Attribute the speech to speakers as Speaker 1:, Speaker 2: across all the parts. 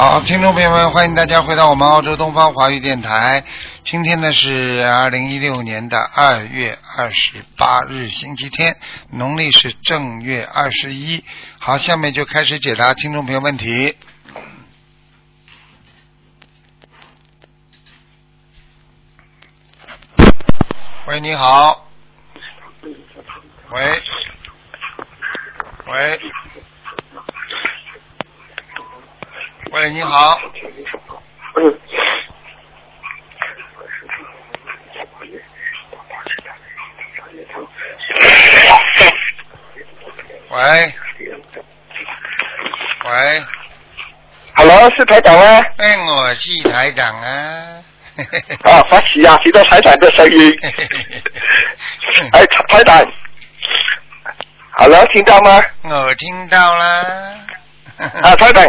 Speaker 1: 好，听众朋友们，欢迎大家回到我们澳洲东方华语电台。今天呢是二零一六年的二月二十八日，星期天，农历是正月二十一。好，下面就开始解答听众朋友问题。喂，你好。喂，喂，喂，你好。喂，喂
Speaker 2: ，Hello，是台长吗？
Speaker 1: 哎，我是台长啊。
Speaker 2: 啊，发喜啊，听到台长的声音。哎，台台长，Hello，听到吗？
Speaker 1: 我听到啦。
Speaker 2: 啊，台长，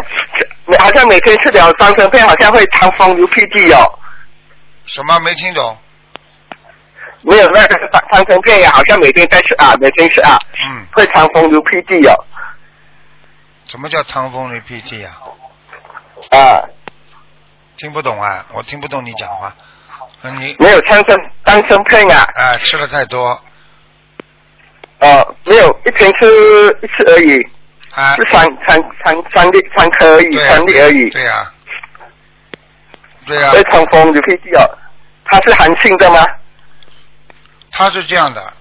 Speaker 2: 你好像每天吃了三生片，好像会伤风流屁地哦。
Speaker 1: 什么没听懂？
Speaker 2: 没有那个三三生片呀，好像每天在吃啊，每天吃啊，
Speaker 1: 嗯，
Speaker 2: 会伤风流屁地哦。
Speaker 1: 什么叫汤风流屁地啊？
Speaker 2: 啊，
Speaker 1: 听不懂啊，我听不懂你讲话。你
Speaker 2: 没有三生三生片啊，
Speaker 1: 啊吃的太多
Speaker 2: 哦，没有一天吃一次而已，
Speaker 1: 啊
Speaker 2: 是，三三三三粒三颗而已，
Speaker 1: 对啊
Speaker 2: 三粒而已，
Speaker 1: 对呀、对呀、
Speaker 2: 会伤风流屁地哦。它是寒性的吗？
Speaker 1: 它是这样的，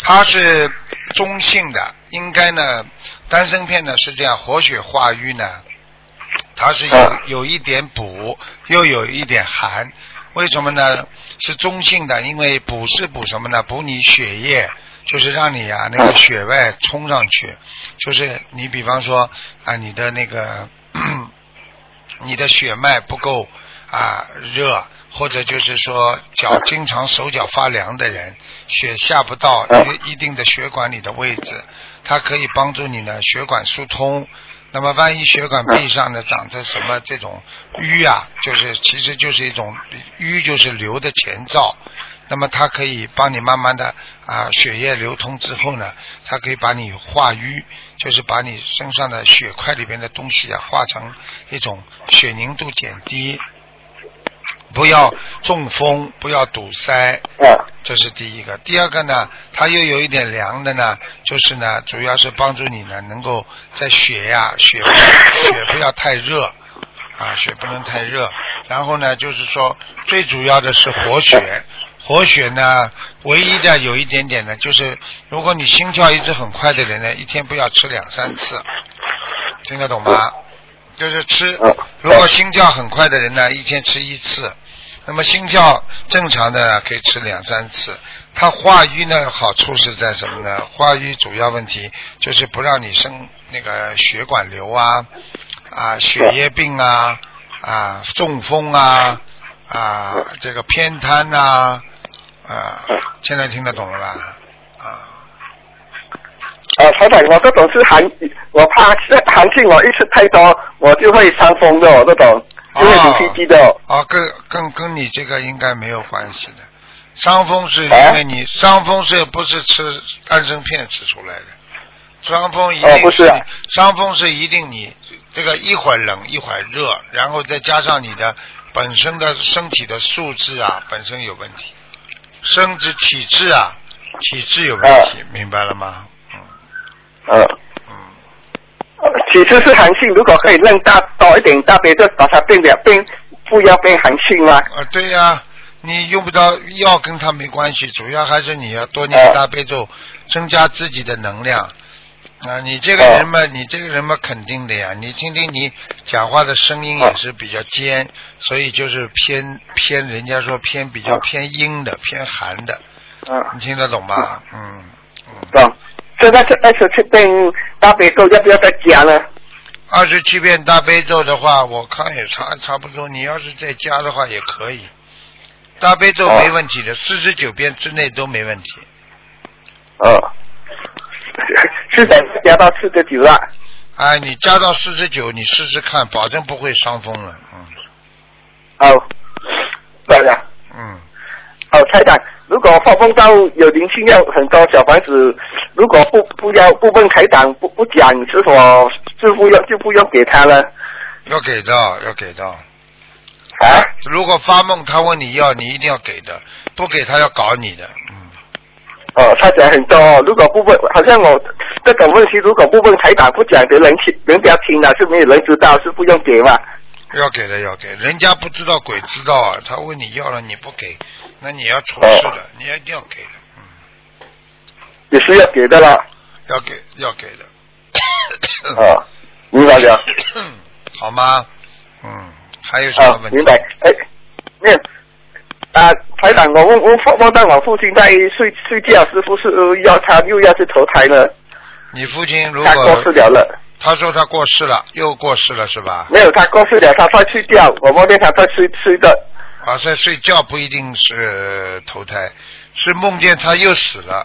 Speaker 1: 它是中性的，应该呢，丹参片呢是这样，活血化瘀呢，它是有
Speaker 2: 嗯
Speaker 1: 有一点补，又有一点寒，为什么呢？是中性的，因为补是补什么呢？补你血液，就是让你啊那个血脉冲上去，就是你比方说啊你的那个你的血脉不够啊热，或者就是说脚经常手脚发凉的人，血下不到一一定的血管里的位置，它可以帮助你呢血管疏通。那么万一血管壁上呢长着什么这种瘀啊，就是其实就是一种瘀，就是流的前兆。那么它可以帮你慢慢的啊血液流通之后呢，它可以把你化瘀，就是把你身上的血块里边的东西啊化成一种血凝度减低，不要中风，不要堵塞，
Speaker 2: 啊，
Speaker 1: 这是第一个。第二个呢，它又有一点凉的呢，就是呢，主要是帮助你呢，能够在血呀、血血不要太热啊，血不能太热。然后呢，就是说最主要的是活血，活血呢，唯一的有一点点呢，就是如果你心跳一直很快的人呢，一天不要吃两三次，听得懂吗？就是吃
Speaker 2: 嗯，
Speaker 1: 如果心跳很快的人呢，一天吃一次。那么心跳正常的呢，可以吃两三次。它化瘀呢，好处是在什么呢？化瘀主要问题就是不让你生那个血管瘤啊，啊血液病啊，啊中风啊，啊这个偏瘫呐、啊，现在听得懂了吧？啊，
Speaker 2: 呃，台长，我这种是寒，我怕是寒性，我一吃太多，我就会伤风的，我这种就会流鼻涕的。
Speaker 1: 哦，跟跟跟你这个应该没有关系的。伤风是因为你伤风是不是吃丹参片吃出来的？伤风一定
Speaker 2: 哦不是啊
Speaker 1: 伤风是一定你这个一会儿冷一会儿热，然后再加上你的本身的身体的素质啊本身有问题，生殖体质啊体质有问题，明白了吗？嗯
Speaker 2: 嗯，
Speaker 1: 嗯。
Speaker 2: 体质是寒性，如果可以让大多一点大杯，就把它变了变，不要变寒性吗？
Speaker 1: 啊，对呀、你用不着药跟它没关系，主要还是你要多念
Speaker 2: 哦
Speaker 1: 大悲咒，增加自己的能量。啊，你这个人嘛，你这个人嘛，肯定的呀。你听听你讲话的声音也是比较尖，所以就是偏偏，人家说偏比较偏阴的，偏寒的，
Speaker 2: 嗯，
Speaker 1: 你听得懂吧？嗯嗯。
Speaker 2: 懂。现在是二十七遍大悲咒，要不要再加呢？
Speaker 1: 二十七遍大悲咒的话，我看也差差不多。你要是再加的话也可以，大悲咒没问题的，四十九遍之内都没问题。
Speaker 2: 哦，是的，加到四十九啊。
Speaker 1: 哎，你加到四十九，你试试看，保证不会伤风了。嗯
Speaker 2: 好，对呀。
Speaker 1: 嗯，
Speaker 2: 好，台长，如果发梦到有灵性要很多小房子，如果不不要不问台长不不讲，是否就不要就不用给他了？
Speaker 1: 要给的，要给的。
Speaker 2: 啊？
Speaker 1: 如果发梦他问你要，你一定要给的，不给他要搞你的。嗯，
Speaker 2: 哦，他讲很多，如果不问，好像我这种问题，如果不问台长不讲，别人听人家听了是没有人知道，是不用给嘛？
Speaker 1: 要给的要给，人家不知道鬼知道啊。他问你要了你不给，那你要出事的，你一定要给的。嗯，
Speaker 2: 也是要给的啦。
Speaker 1: 要给要给的。
Speaker 2: 哦，明白了。
Speaker 1: 好吗？嗯，还有什么
Speaker 2: 啊，
Speaker 1: 问题？
Speaker 2: 明白。哎，那啊，台长，我问问梦梦到我父亲在睡睡觉，是不是要他又要去投胎了？
Speaker 1: 你父亲如果
Speaker 2: 他过世了了，
Speaker 1: 他说他过世了，又过世了是吧？
Speaker 2: 没有，他过世了，他在睡觉，我梦见他在睡睡的。
Speaker 1: 啊，在睡觉不一定是投胎，是梦见他又死了，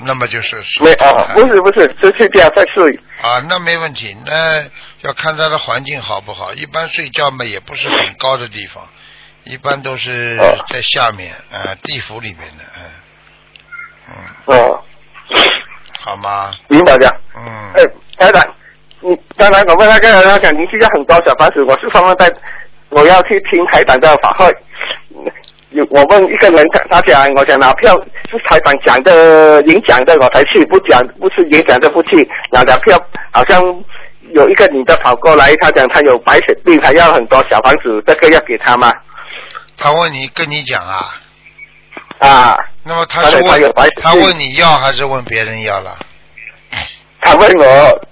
Speaker 1: 那么就是属
Speaker 2: 没，啊不是不是，是睡觉在睡。
Speaker 1: 啊，那没问题，那要看他的环境好不好。一般睡觉嘛，也不是很高的地方，一般都是
Speaker 2: 哦
Speaker 1: 在下面，呃，地府里面的，嗯，嗯，
Speaker 2: 哦，
Speaker 1: 好吗？
Speaker 2: 明白的。
Speaker 1: 嗯，
Speaker 2: 哎，台长，你刚才我问那个人讲，您需要很高小房子，我是方在，我要去听台长的法会。有我问一个人，他他讲，我讲拿票是台长讲的演讲的，我才去，不讲不是演讲的不去。拿了票，好像有一个女的跑过来，她讲她有白血病，她要很多小房子，这个要给她吗？
Speaker 1: 他问你跟你讲啊，
Speaker 2: 啊，
Speaker 1: 那么他是问他问你要还是问别人要了？
Speaker 2: 他问我，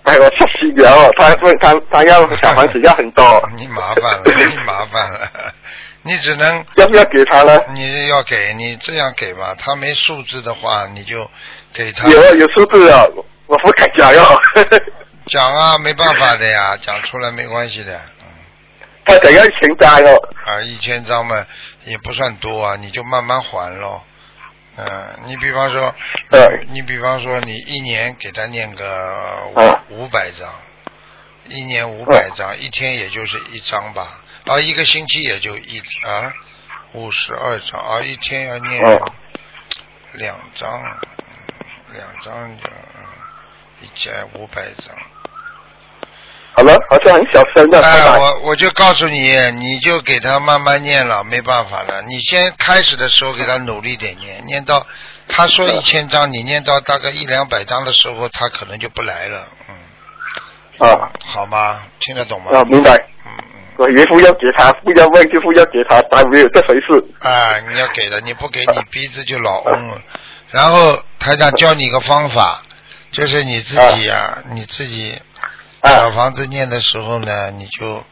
Speaker 2: 哎，我吓死了，他问他他要小房子要很多，
Speaker 1: 你麻烦了，你麻烦了，你只能
Speaker 2: 要不要给他呢？
Speaker 1: 你要给你这样给吧，他没素质的话，你就给他。
Speaker 2: 有有素质啊，我不敢讲哟。
Speaker 1: 讲啊，没办法的呀，讲出来没关系的。嗯
Speaker 2: 他想要钱债哦，
Speaker 1: 啊，一千张嘛也不算多啊，你就慢慢还咯。嗯、你比方说，
Speaker 2: 对
Speaker 1: 你比方说你一年给他念个
Speaker 2: 嗯
Speaker 1: 五百张，一年五百张，一天也就是一张吧，啊，一个星期也就一啊五十二张，啊，一天要念
Speaker 2: 嗯
Speaker 1: 两张，两张就嗯一千五百张。
Speaker 2: 好了，好像很小声的。
Speaker 1: 哎，我我就告诉你，你就给他慢慢念了，没办法了。你先开始的时候给他努力点念，念到他说一千章，你念到大概一两百章的时候，他可能就不来了。嗯，
Speaker 2: 啊
Speaker 1: 好吗？听得懂吗？
Speaker 2: 啊，明白。
Speaker 1: 嗯嗯。
Speaker 2: 我岳父要给他，不要问就不要给他，当没有这回事。
Speaker 1: 啊，你要给的，你不给你鼻子就老嗡了。然后台长教你一个方法，就是你自己呀、你自己小
Speaker 2: 啊
Speaker 1: 房子念的时候呢，你就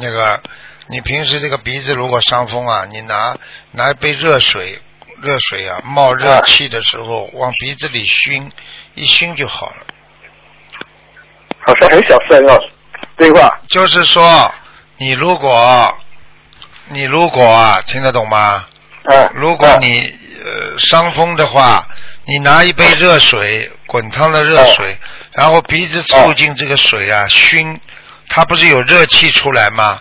Speaker 1: 那个，你平时这个鼻子如果伤风啊，你拿拿一杯热水，热水啊冒热气的时候往鼻子里熏，一熏就好了。
Speaker 2: 好像很小声哦，对吧。
Speaker 1: 就是说，你如果你如果啊，听得懂吗？
Speaker 2: 啊，
Speaker 1: 如果你呃伤风的话，你拿一杯热水，滚烫的热水，然后鼻子凑近这个水啊，熏，它不是有热气出来吗？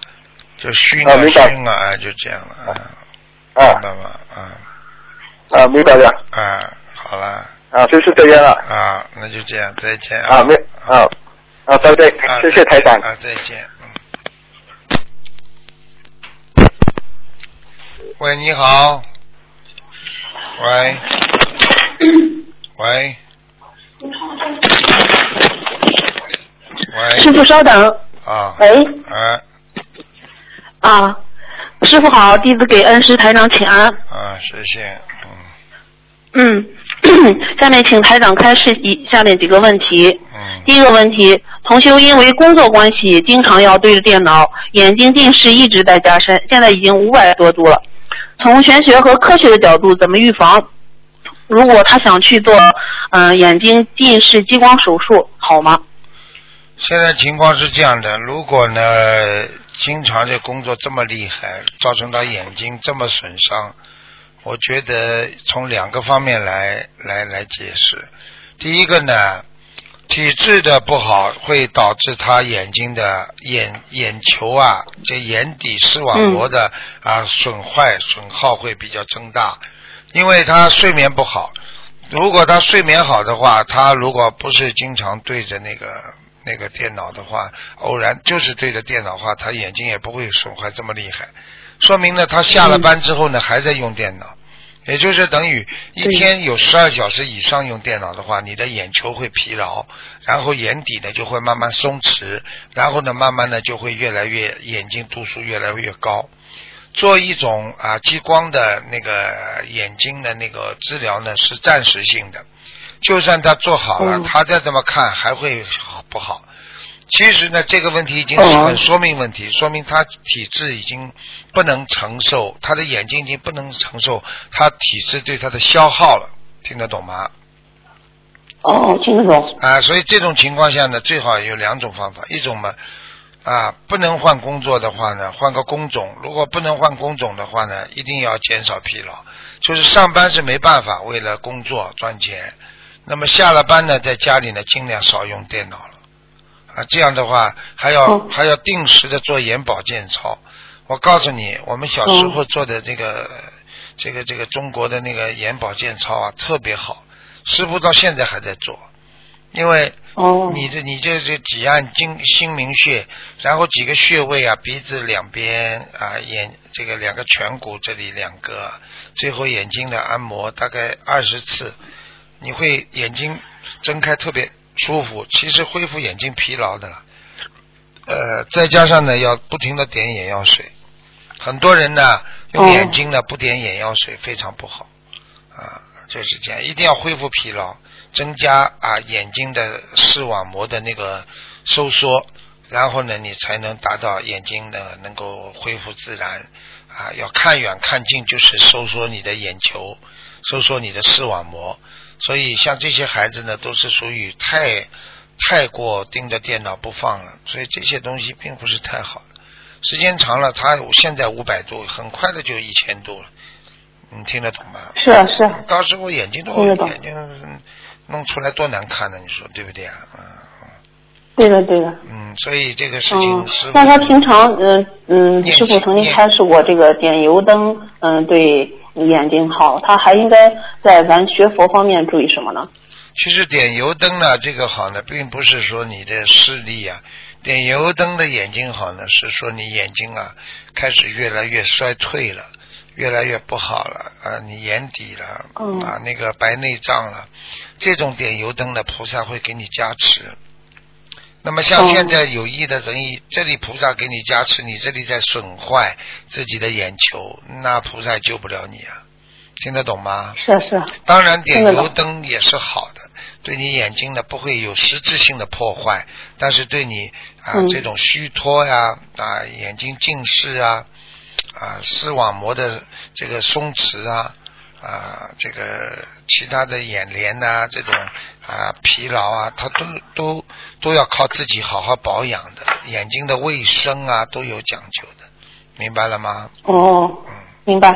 Speaker 1: 就熏啊
Speaker 2: 啊
Speaker 1: 熏啊，哎就这样了，啊，
Speaker 2: 啊
Speaker 1: 明白吗？啊
Speaker 2: 啊，明白了
Speaker 1: 啊，好了
Speaker 2: 啊，就是这样了
Speaker 1: 啊，那就这样，再见
Speaker 2: 啊，没啊啊，对对
Speaker 1: 啊，
Speaker 2: 谢谢台长。
Speaker 1: 啊，再见。嗯。喂，你好。喂。喂。喂。
Speaker 3: 师傅稍等，
Speaker 1: 啊。
Speaker 3: 喂，
Speaker 1: 哎
Speaker 3: 啊，师傅好，弟子给恩师台长请安。
Speaker 1: 啊，谢谢。嗯
Speaker 3: 嗯，下面请台长开示以下面几个问题。
Speaker 1: 嗯
Speaker 3: 第一个问题，同修因为工作关系，经常要对着电脑，眼睛近视一直在加深，现在已经五百多度了。从玄学和科学的角度，怎么预防？如果他想去做，嗯、眼睛近视激光手术，好吗？
Speaker 1: 现在情况是这样的，如果呢，经常这工作这么厉害，造成他眼睛这么损伤，我觉得从两个方面来来来解释。第一个呢，体质的不好会导致他眼睛的眼眼球啊，这眼底视网膜的、啊损坏损耗会比较增大，因为他睡眠不好。如果他睡眠好的话，他如果不是经常对着那个那个电脑的话，偶然就是对着电脑的话，他眼睛也不会损坏这么厉害。说明呢，他下了班之后呢，还在用电脑，也就是等于一天有十二小时以上用电脑的话，你的眼球会疲劳，然后眼底呢就会慢慢松弛，然后呢慢慢的就会越来越眼睛度数越来越高。做一种啊激光的那个眼睛的那个治疗呢是暂时性的，就算他做好了，
Speaker 3: 嗯
Speaker 1: 他再这么看还会不好。其实呢，这个问题已经是很说明问题，说明他体质已经不能承受，他的眼睛已经不能承受他体质对他的消耗了，听得懂吗？
Speaker 3: 哦，听得懂。
Speaker 1: 啊，所以这种情况下呢，最好有两种方法，一种嘛，啊，不能换工作的话呢，换个工种；如果不能换工种的话呢，一定要减少疲劳。就是上班是没办法，为了工作赚钱，那么下了班呢，在家里呢，尽量少用电脑了。啊，这样的话还要、
Speaker 3: 嗯
Speaker 1: 还要定时的做眼保健操。我告诉你，我们小时候做的这个、这个这个中国的那个眼保健操啊，特别好，师傅到现在还在做，因为
Speaker 3: 哦，
Speaker 1: 你的你这这几按睛心明穴，然后几个穴位啊，鼻子两边啊，眼这个两个颧骨这里两个，最后眼睛的按摩大概二十次，你会眼睛睁开特别舒服，其实恢复眼睛疲劳的了。呃，再加上呢，要不停的点眼药水，很多人呢用眼睛呢不点眼药水非常不好啊，就是这样，一定要恢复疲劳，增加啊眼睛的视网膜的那个收缩，然后呢，你才能达到眼睛呢能够恢复自然啊。要看远看近，就是收缩你的眼球，收缩你的视网膜。所以像这些孩子呢，都是属于太太过盯着电脑不放了，所以这些东西并不是太好。时间长了，他现在五百度，很快的就一千度了。你听得懂吗？
Speaker 3: 是啊是啊，
Speaker 1: 到时候眼睛都
Speaker 3: 听得懂
Speaker 1: 眼睛弄出来多难看呢？你说对不对啊？嗯
Speaker 3: 对的对的。
Speaker 1: 嗯，所以这个事
Speaker 3: 嗯
Speaker 1: 情是，
Speaker 3: 那他平常嗯嗯，
Speaker 1: 念
Speaker 3: 师傅曾经开示过这个点油灯，嗯，对眼睛好。他还应该在咱学佛方面注意什么呢？
Speaker 1: 其实点油灯呢，这个好呢，并不是说你的视力啊，点油灯的眼睛好呢，是说你眼睛啊开始越来越衰退了，越来越不好了啊，你眼底了、
Speaker 3: 嗯
Speaker 1: 啊，那个白内障了，这种点油灯的菩萨会给你加持。那么像
Speaker 3: 哦
Speaker 1: 现在有意的等于这里菩萨给你加持，你这里在损坏自己的眼球，那菩萨救不了你啊，听得懂吗？
Speaker 3: 是啊是。啊，
Speaker 1: 当然，点油灯也是好的，对你眼睛呢不会有实质性的破坏，但是对你啊、
Speaker 3: 嗯。
Speaker 1: 这种虚脱呀啊眼睛近视啊啊视网膜的这个松弛啊啊这个其他的眼帘呐、这种啊疲劳啊，他都都都要靠自己好好保养的，眼睛的卫生啊都有讲究的，明白了吗？
Speaker 3: 哦，
Speaker 1: 嗯。
Speaker 3: 明白。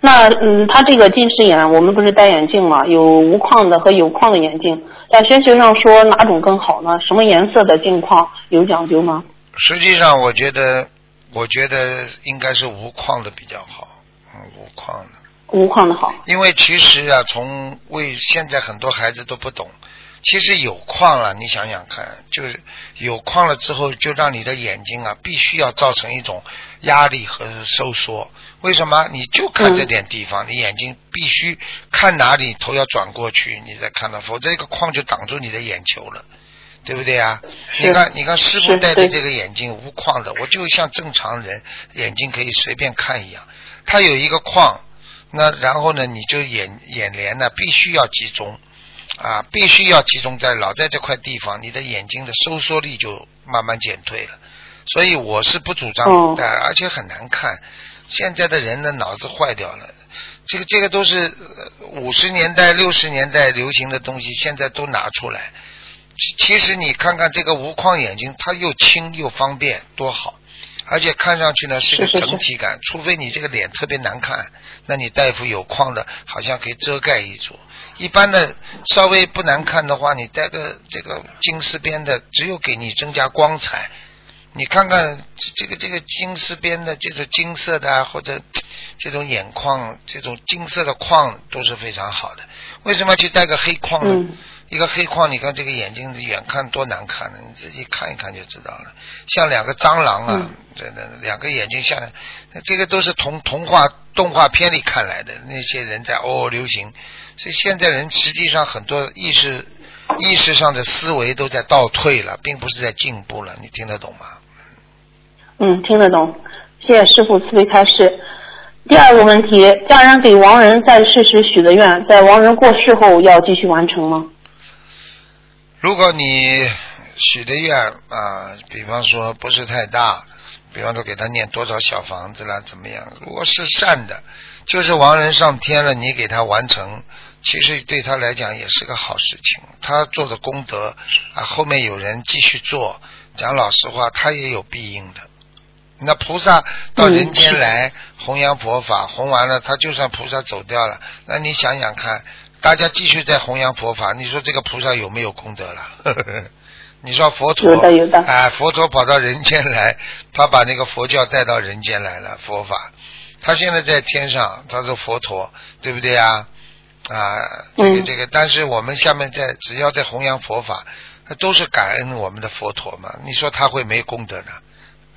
Speaker 3: 那嗯，他这个近视眼，我们不是戴眼镜嘛？有无框的和有框的眼镜，在玄学上说哪种更好呢？什么颜色的镜框有讲究吗？
Speaker 1: 实际上，我觉得，我觉得应该是无框的比较好，嗯，无框的，
Speaker 3: 无框的好。
Speaker 1: 因为其实啊，从为现在很多孩子都不懂，其实有框了，你想想看，就是有框了之后，就让你的眼睛啊，必须要造成一种压力和收缩。为什么？你就看这点地方，你眼睛必须看哪里，头要转过去，你再看到，否则一个框就挡住你的眼球了。对不对啊？你看，你看师傅戴的这个眼镜无框的，我就像正常人眼睛可以随便看一样。它有一个框，那然后呢，你就眼眼帘呢必须要集中啊，必须要集中在老在这块地方，你的眼睛的收缩力就慢慢减退了。所以我是不主张
Speaker 3: 哦
Speaker 1: 戴，而且很难看。现在的人的脑子坏掉了，这个这个都是五十年代、六十年代流行的东西，现在都拿出来。其其实你看看这个无框眼镜，它又轻又方便，多好！而且看上去呢是个整体感，除非你这个脸特别难看，那你戴副有框的，好像可以遮盖一组。一般的稍微不难看的话，你戴个这个金丝边的，只有给你增加光彩。你看看这个这个金丝边的这种金色的啊，或者这种眼眶，这种金色的框都是非常好的。为什么去戴个黑框呢？
Speaker 3: 嗯
Speaker 1: 一个黑框，你看这个眼睛远看多难看呢，你自己看一看就知道了，像两个蟑螂啊，
Speaker 3: 嗯
Speaker 1: 真的两个眼睛像，这个都是童童话动画片里看来的，那些人在哦流行，所以现在人实际上很多意识意识上的思维都在倒退了，并不是在进步了，你听得懂吗？
Speaker 3: 嗯，听得懂。谢谢师傅慈悲开示。第二个问题，家人给亡人在世时许的愿，在亡人过世后要继续完成吗？
Speaker 1: 如果你许的愿啊，比方说不是太大，比方说给他念多少小房子啦，怎么样？如果是善的，就是亡人上天了，你给他完成，其实对他来讲也是个好事情。他做的功德啊，后面有人继续做，讲老实话，他也有必应的。那菩萨到人间来弘扬佛法，弘完了，他就算菩萨走掉了，那你想想看，大家继续在弘扬佛法，你说这个菩萨有没有功德了？你说佛陀
Speaker 3: 有的有的
Speaker 1: 啊，佛陀跑到人间来，他把那个佛教带到人间来了，佛法。他现在在天上，他是佛陀，对不对啊？啊，这个
Speaker 3: 嗯
Speaker 1: 这个，但是我们下面在只要在弘扬佛法，那都是感恩我们的佛陀嘛。你说他会没功德的？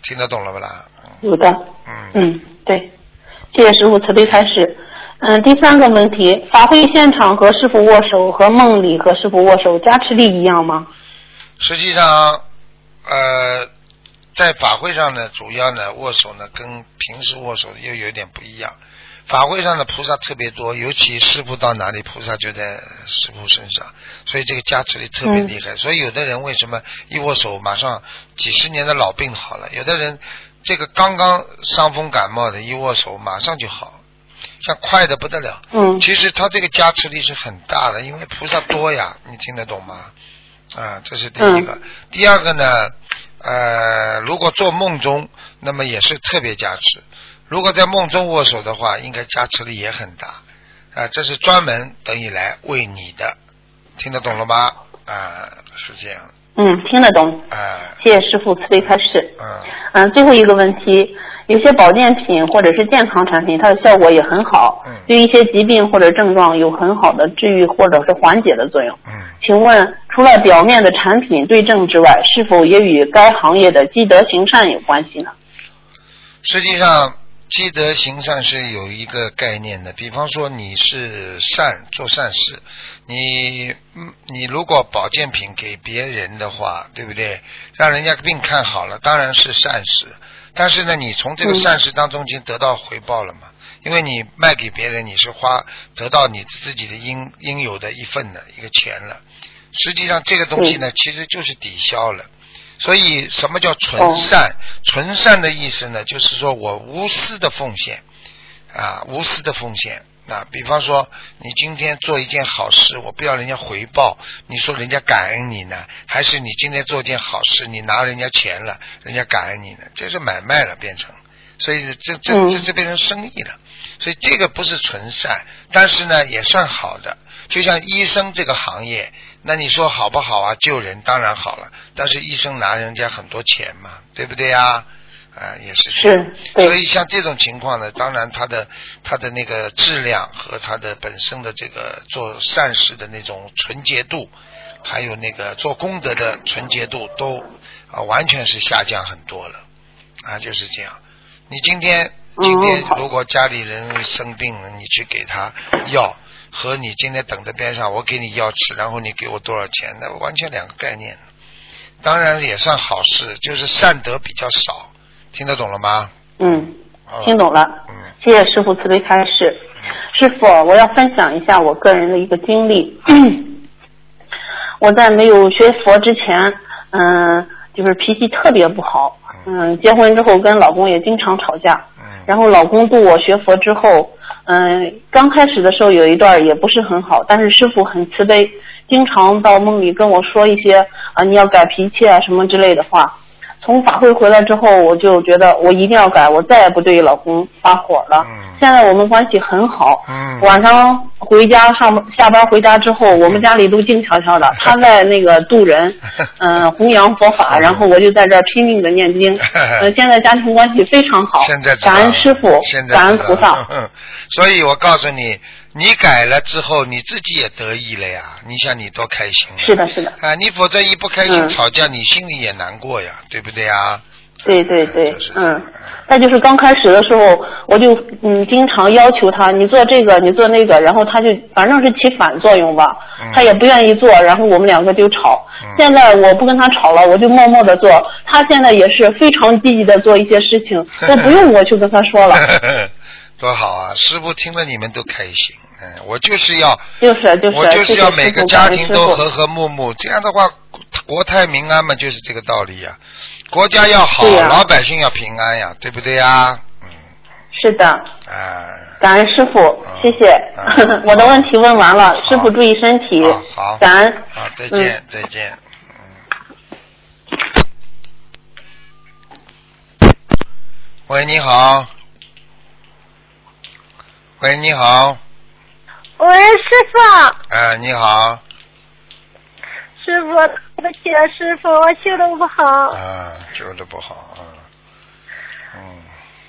Speaker 1: 听得懂了不啦？
Speaker 3: 有的。
Speaker 1: 嗯，
Speaker 3: 嗯，对。谢谢师傅慈悲开示。嗯，第三个问题，法会现场和师傅握手和梦里和师傅握手加持力一样吗？
Speaker 1: 实际上，呃，在法会上呢，主要呢握手呢跟平时握手又有点不一样。法会上的菩萨特别多，尤其师傅到哪里，菩萨就在师傅身上，所以这个加持力特别厉害。所以有的人为什么一握手马上几十年的老病好了？有的人这个刚刚伤风感冒的，一握手马上就好，像快的不得了。
Speaker 3: 嗯
Speaker 1: 其实他这个加持力是很大的，因为菩萨多呀，你听得懂吗？啊，这是第一个。第二个呢，呃，如果做梦中，那么也是特别加持。如果在梦中握手的话，应该加持力也很大。啊，这是专门等于来为你的，听得懂了吗？啊，是这样。
Speaker 3: 嗯，听得懂。
Speaker 1: 啊，
Speaker 3: 谢谢师傅慈悲开示。
Speaker 1: 嗯，
Speaker 3: 嗯，最后一个问题，有些保健品或者是健康产品，它的效果也很好，
Speaker 1: 嗯
Speaker 3: 对一些疾病或者症状有很好的治愈或者是缓解的作用。
Speaker 1: 嗯，
Speaker 3: 请问，除了表面的产品对症之外，是否也与该行业的积德行善有关系呢？
Speaker 1: 实际上，积德行善是有一个概念的。比方说，你是善做善事，你嗯，你如果保健品给别人的话，对不对？让人家病看好了，当然是善事。但是呢，你从这个
Speaker 3: 嗯
Speaker 1: 善事当中已经得到回报了嘛？因为你卖给别人，你是花得到你自己的应应有的一份的一个钱了。实际上，这个东西呢，其实就是抵消了。所以，什么叫纯善？纯善的意思呢，就是说我无私的奉献啊，无私的奉献。啊，比方说，你今天做一件好事，我不要人家回报，你说人家感恩你呢？还是你今天做一件好事，你拿人家钱了，人家感恩你呢？这是买卖了，变成，所以这这
Speaker 3: 嗯
Speaker 1: 这这变成生意了。所以这个不是纯善，但是呢也算好的。就像医生这个行业，那你说好不好啊？救人当然好了，但是医生拿人家很多钱嘛，对不对呀？啊，也是。
Speaker 3: 是
Speaker 1: 所以像这种情况呢，当然它的它的那个质量和它的本身的这个做善事的那种纯洁度，还有那个做功德的纯洁度，都啊完全是下降很多了啊，就是这样。你今天今天如果家里人生病了，你去给他药，和你今天等在边上，我给你药吃，然后你给我多少钱，那完全两个概念。当然也算好事，就是善德比较少，听得懂了吗？
Speaker 3: 嗯，听懂了。
Speaker 1: 嗯
Speaker 3: 谢谢师傅慈悲开示。师傅，我要分享一下我个人的一个经历。我在没有学佛之前，嗯、就是脾气特别不好。嗯，结婚之后跟老公也经常吵架。
Speaker 1: 嗯
Speaker 3: 然后老公度我学佛之后，嗯，刚开始的时候有一段也不是很好，但是师傅很慈悲，经常到梦里跟我说一些啊你要改脾气啊什么之类的话。从法会回来之后，我就觉得我一定要改，我再也不对老公发火了。
Speaker 1: 嗯
Speaker 3: 现在我们关系很好。
Speaker 1: 嗯
Speaker 3: 晚上回家上班下班回家之后，我们家里都静悄悄的。他在那个渡人，嗯、弘扬佛法，然后我就在这儿拼命的念经。呃，现在家庭关系非常好
Speaker 1: 现在，
Speaker 3: 感恩师傅感恩菩萨。
Speaker 1: 嗯所以我告诉你，你改了之后，你自己也得意了呀。你想你多开心啊！
Speaker 3: 是的，是的，
Speaker 1: 啊，你否则一不开心
Speaker 3: 嗯
Speaker 1: 吵架，你心里也难过呀，对不对呀？
Speaker 3: 对对对
Speaker 1: 就是，
Speaker 3: 嗯。再就是刚开始的时候，我就嗯经常要求他，你做这个，你做那个，然后他就反正是起反作用吧，
Speaker 1: 嗯
Speaker 3: 他也不愿意做，然后我们两个就吵。
Speaker 1: 嗯
Speaker 3: 现在我不跟他吵了，我就默默的做，他现在也是非常积极的做一些事情，都不用我去跟他说了，
Speaker 1: 多好啊！师傅听了你们都开心。嗯，我就是要，
Speaker 3: 就是就是，
Speaker 1: 我就是要每个家庭都和和睦睦，这样的话，国泰民安嘛，就是这个道理呀、国家要好，老百姓要平安呀，对不对呀？嗯，
Speaker 3: 是的，
Speaker 1: 啊，
Speaker 3: 感恩师傅
Speaker 1: 嗯，
Speaker 3: 谢谢
Speaker 1: 嗯。
Speaker 3: 我的问题问完了，
Speaker 1: 好
Speaker 3: 师傅注意身体
Speaker 1: 好好，
Speaker 3: 感恩。
Speaker 1: 好，再
Speaker 3: 嗯
Speaker 1: 见，再见。嗯。喂，你好。喂，你好。
Speaker 4: 喂，师傅，
Speaker 1: 哎、你好。
Speaker 4: 师傅，对不起啊，师傅，我修的不好，
Speaker 1: 啊，修的不好啊。嗯。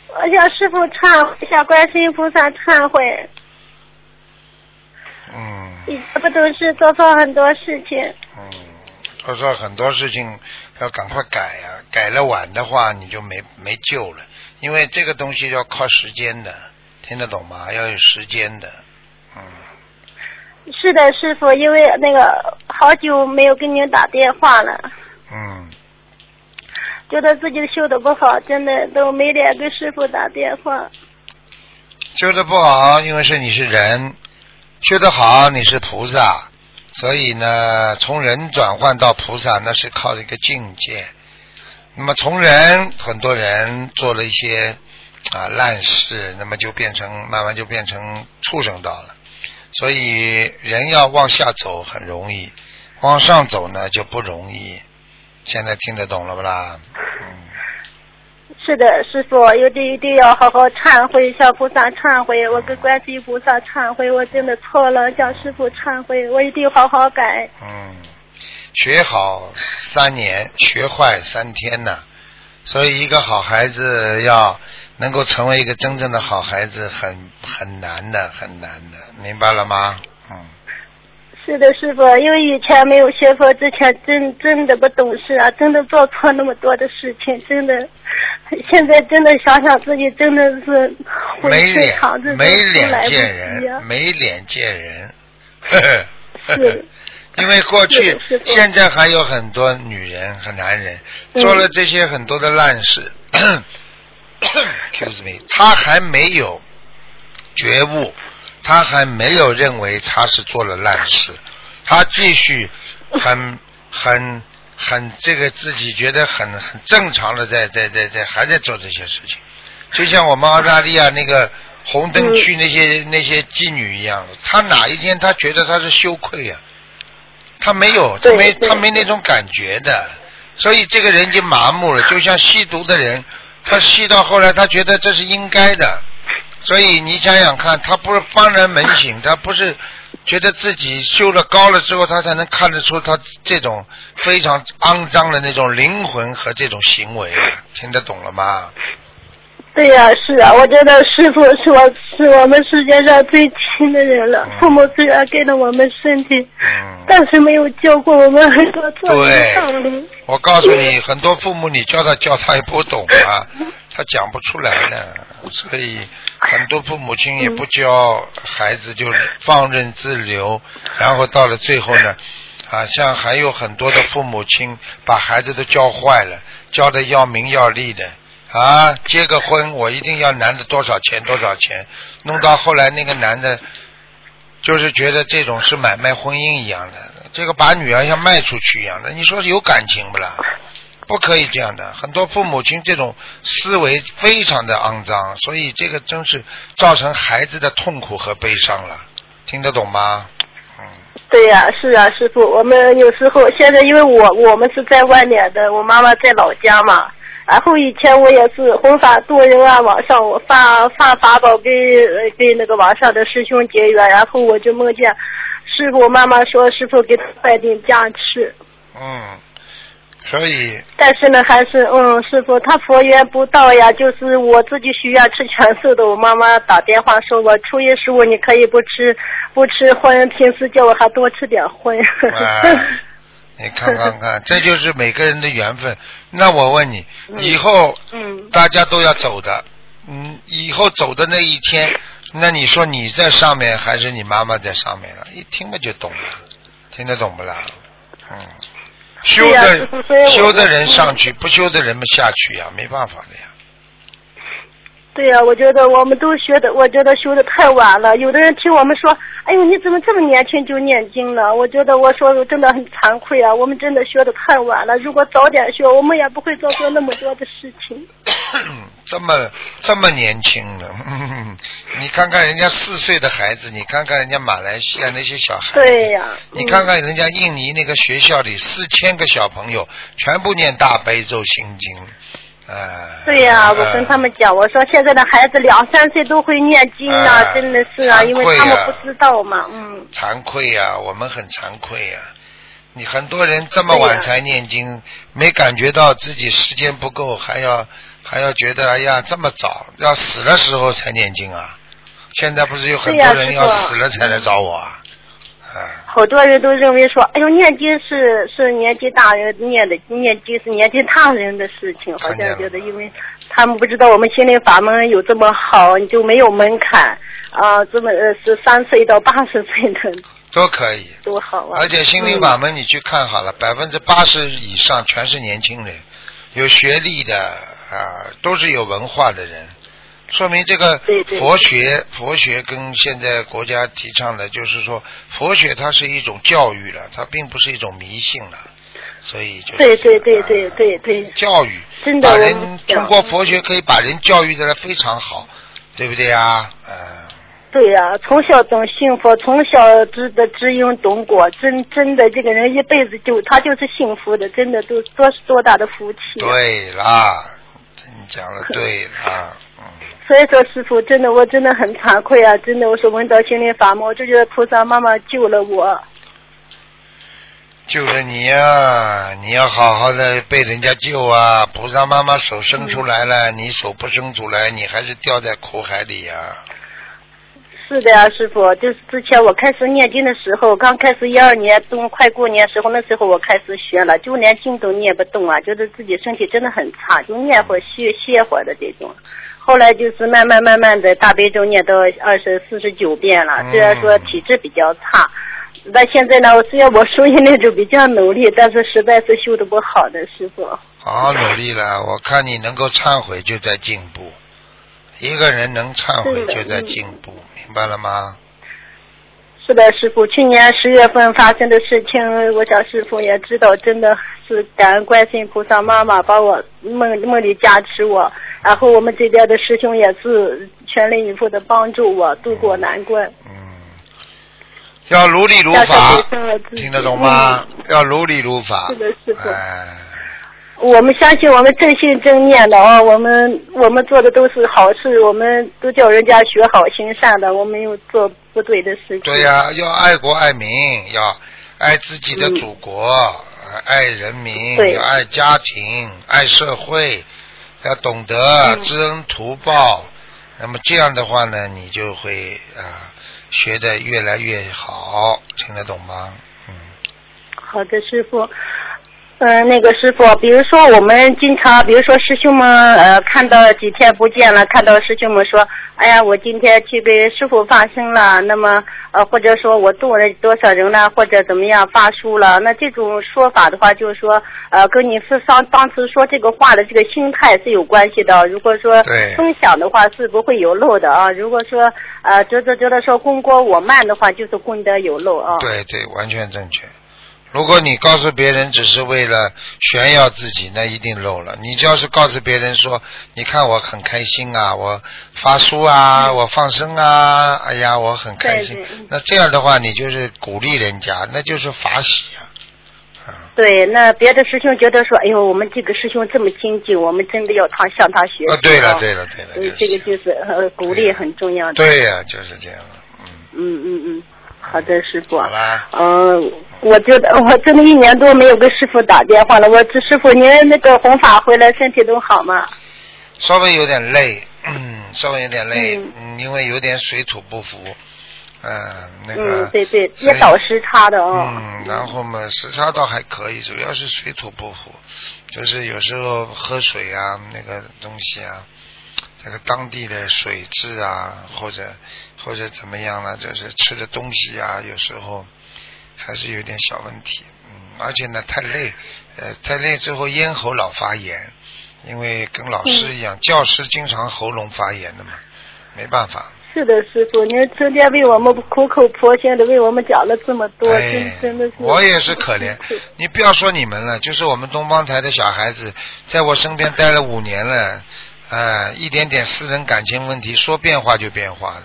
Speaker 4: 我向师傅忏悔，向观世音菩萨忏悔，
Speaker 1: 嗯
Speaker 4: 以前不懂事，做错很多事情。
Speaker 1: 嗯，他说很多事情要赶快改呀、改了晚的话你就没没救了，因为这个东西要靠时间的，听得懂吗？要有时间的，嗯。
Speaker 4: 是的，师傅，因为那个好久没有跟您打电话了，
Speaker 1: 嗯，
Speaker 4: 觉得自己修的不好，真的都没脸跟师傅打电话。
Speaker 1: 修的不好，因为是你是人；修的好，你是菩萨。所以呢，从人转换到菩萨，那是靠一个境界。那么从人，很多人做了一些啊烂事，那么就变成慢慢就变成畜生道了。所以人要往下走很容易，往上走呢就不容易。现在听得懂了不啦？嗯。
Speaker 4: 是的，师傅，一定一定要好好忏悔，向菩萨忏悔，我跟观世音菩萨忏悔，我真的错了，向师傅忏悔，我一定好好改。
Speaker 1: 嗯，学好三年，学坏三天呐。所以，一个好孩子要能够成为一个真正的好孩子，很很难的，很难的，明白了吗？嗯，
Speaker 4: 是的，师傅，因为以前没有学佛之前，真真的不懂事啊，真的做错那么多的事情，真的，现在真的想想自己真的是浑
Speaker 1: 没
Speaker 4: 身肠子
Speaker 1: 脸，没
Speaker 4: 都来不
Speaker 1: 脸见人，。没脸见人。
Speaker 4: 是
Speaker 1: 因为过去现在还有很多女人和男人
Speaker 4: 嗯
Speaker 1: 做了这些很多的烂事。Excuse me，他还没有觉悟，他还没有认为他是做了烂事，他继续很很很这个自己觉得很很正常的在在在在还在做这些事情，就像我们澳大利亚那个红灯区那些、那些妓女一样的，他哪一天他觉得他是羞愧呀、他没有，他没他没那种感觉的，所以这个人就麻木了，就像吸毒的人，他吸到后来他觉得这是应该的，所以你想想看，他不是幡然门醒，他不是觉得自己修了高了之后，他才能看得出他这种非常肮脏的那种灵魂和这种行为，听得懂了吗？
Speaker 4: 对呀、是啊，我觉得师傅是我是我们世界上最亲的人了。
Speaker 1: 嗯
Speaker 4: 父母虽然给了我们身体，
Speaker 1: 嗯，
Speaker 4: 但是没有教过我们很多错误
Speaker 1: 对
Speaker 4: 道理。
Speaker 1: 我告诉你，很多父母你教他教他也不懂啊，他讲不出来呢，所以很多父母亲也不教孩子，就放任自流，然后到了最后呢，啊，像还有很多的父母亲把孩子都教坏了，教的要名要利的。啊，结个婚我一定要男的多少钱多少钱，弄到后来那个男的，就是觉得这种是买卖婚姻一样的，这个把女儿像卖出去一样的，你说有感情不啦？不可以这样的，很多父母亲这种思维非常的肮脏，所以这个真是造成孩子的痛苦和悲伤了，听得懂吗？
Speaker 4: 对呀、是啊，师傅，我们有时候现在因为我我们是在外面的，我妈妈在老家嘛。然后以前我也是弘法度人啊，网上我发发法宝给给那个网上的师兄结缘，然后我就梦见师傅，我妈妈说师傅给他带点加持，
Speaker 1: 嗯，所以
Speaker 4: 但是呢还是嗯师傅他佛缘不到呀，就是我自己需要吃全素的，我妈妈打电话说我初一十五你可以不吃不吃荤，平时叫我还多吃点荤。
Speaker 1: 哎，你看看看，这就是每个人的缘分。那我问你，以后
Speaker 4: 嗯
Speaker 1: 大家都要走的，嗯，以后走的那一天，那你说你在上面还是你妈妈在上面了？一听嘛就懂了，听得懂不啦？嗯，修的、修的人上去，不修的人们下去呀，没办法的呀。
Speaker 4: 对呀、我觉得我们都学的，我觉得修的太晚了。有的人听我们说，哎呦，你怎么这么年轻就念经了？我觉得我说的真的很惭愧啊，我们真的学的太晚了。如果早点学，我们也不会做出那么多的事情。
Speaker 1: 这么这么年轻了，嗯 你看看人家四岁的孩子，你看看人家马来西亚那些小孩，
Speaker 4: 对呀、
Speaker 1: 你看看人家印尼那个学校里四千个小朋友全部念大悲咒心经，哎、
Speaker 4: 对呀、
Speaker 1: 哎
Speaker 4: 我跟他们讲，我说现在的孩子两三岁都会念经啊，
Speaker 1: 哎
Speaker 4: 真的是啊，因为他们
Speaker 1: 啊
Speaker 4: 不知道嘛，嗯。
Speaker 1: 惭愧呀、我们很惭愧呀、你很多人这么晚才念经，没感觉到自己时间不够，还要还要觉得哎呀这么早，要死的时候才念经啊！现在不是有很多人要死了才来找我啊？哎，
Speaker 4: 好多人都认为说，哎呦，念经是是年纪大人念的，念经是年纪大人的事情，好像觉得因为他们不知道我们心灵法门有这么好，你就没有门槛啊，这么呃是三岁到八十岁的
Speaker 1: 都可以。
Speaker 4: 多好啊！
Speaker 1: 而且心灵法门你去看好了，百分之八十以上全是年轻人，有学历的啊，都是有文化的人，说明这个
Speaker 4: 对对
Speaker 1: 佛学佛学跟现在国家提倡的，就是说佛学它是一种教育了，它并不是一种迷信了，所以就是
Speaker 4: 对对对
Speaker 1: 啊
Speaker 4: 对对对，
Speaker 1: 教育
Speaker 4: 真的
Speaker 1: 把人通过佛学可以把人教育的非常好，对不对呀？嗯。
Speaker 4: 对呀、从小懂幸福，从小知的知因懂果，真真的这个人一辈子就他就是幸福的，真的都多多大的福气、啊。
Speaker 1: 对啦，你讲的对啦，嗯。
Speaker 4: 所以说，师傅，真的，我真的很惭愧啊！真的，我是闻到心灵法门，我就觉得菩萨妈妈救了我。
Speaker 1: 救了你呀、你要好好的被人家救啊！菩萨妈妈手伸出来了，你手不伸出来，你还是掉在苦海里呀、
Speaker 4: 是的呀、师傅，就是之前我开始念经的时候，刚开始一二年冬快过年时候，那时候我开始学了，就连经都念不动啊，觉得自己身体真的很差，就念会歇歇会儿的这种。后来就是慢慢慢慢的大悲咒念到二十四十九遍了，虽然说体质比较差，那现在呢，虽然我属于那种比较努力，但是实在是修的不好的师傅。
Speaker 1: 好好努力了，我看你能够忏悔就在进步。一个人能忏悔就在进步，明白了吗？
Speaker 4: 是的，师傅，去年十月份发生的事情，我想师傅也知道，真的是感恩观世音菩萨妈妈把我梦梦里加持我，然后我们这边的师兄也是全力以赴的帮助我度过难关。
Speaker 1: 嗯，要如理如法听得懂吗？要如理如法。
Speaker 4: 是的师傅
Speaker 1: 哎，
Speaker 4: 我们相信我们正信正念的哦，我们我们做的都是好事，我们都叫人家学好行善的，我们没有做不对的事情。
Speaker 1: 对呀、要爱国爱民，要爱自己的祖国，呃爱人民，要爱家庭，爱社会，要懂得
Speaker 4: 嗯
Speaker 1: 知恩图报。那么这样的话呢，你就会啊、学的越来越好，听得懂吗？嗯，
Speaker 4: 好的，师傅。嗯，那个师傅，比如说我们经常，比如说师兄们，呃，看到几天不见了，看到师兄们说，哎呀，我今天去给师傅发声了，那么呃，或者说我度了多少人了，或者怎么样发书了，那这种说法的话，就是说，呃，跟你是当当时说这个话的这个心态是有关系的。如果说
Speaker 1: 对
Speaker 4: 分享的话，是不会有漏的啊。如果说呃，觉得觉得说功过我慢的话，就是功德有漏啊。
Speaker 1: 对对，完全正确。如果你告诉别人只是为了炫耀自己，那一定漏了。你要是告诉别人说，你看我很开心啊，我发书啊，我放生啊，哎呀，我很开心。那这样的话，你就是鼓励人家，那就是法喜啊。
Speaker 4: 对，那别的师兄觉得说，哎呦，我们这个师兄这么精进，我们真的要他向他学习。
Speaker 1: 啊，对了，
Speaker 4: 啊
Speaker 1: 对了，对了，
Speaker 4: 这个就是呃鼓励很重要的。
Speaker 1: 对呀、就是这样。嗯，
Speaker 4: 嗯嗯嗯，好的，师傅。
Speaker 1: 好啦，
Speaker 4: 嗯，我觉得我真的一年多没有跟师傅打电话了。我这师傅，您那个弘法回来身体都好吗？
Speaker 1: 稍微有点累，嗯，稍微有点累，因为有点水土不服，嗯，那个，
Speaker 4: 嗯，对对，也倒时差的哦。
Speaker 1: 嗯，然后嘛，时差倒还可以，主要是水土不服，就是有时候喝水啊，那个东西啊，这个当地的水质啊，或者或者怎么样呢，就是吃的东西啊，有时候还是有点小问题，嗯，而且呢太累，呃，太累之后咽喉老发炎，因为跟老师一样，教师经常喉咙发炎的嘛，没办法。
Speaker 4: 是的，师傅，您成天为我们苦口婆心的为我们讲了这么多，
Speaker 1: 哎
Speaker 4: 真真的是。
Speaker 1: 我也是可怜。你不要说你们了，就是我们东方台的小孩子，在我身边待了五年了，呃，一点点私人感情问题，说变化就变化了。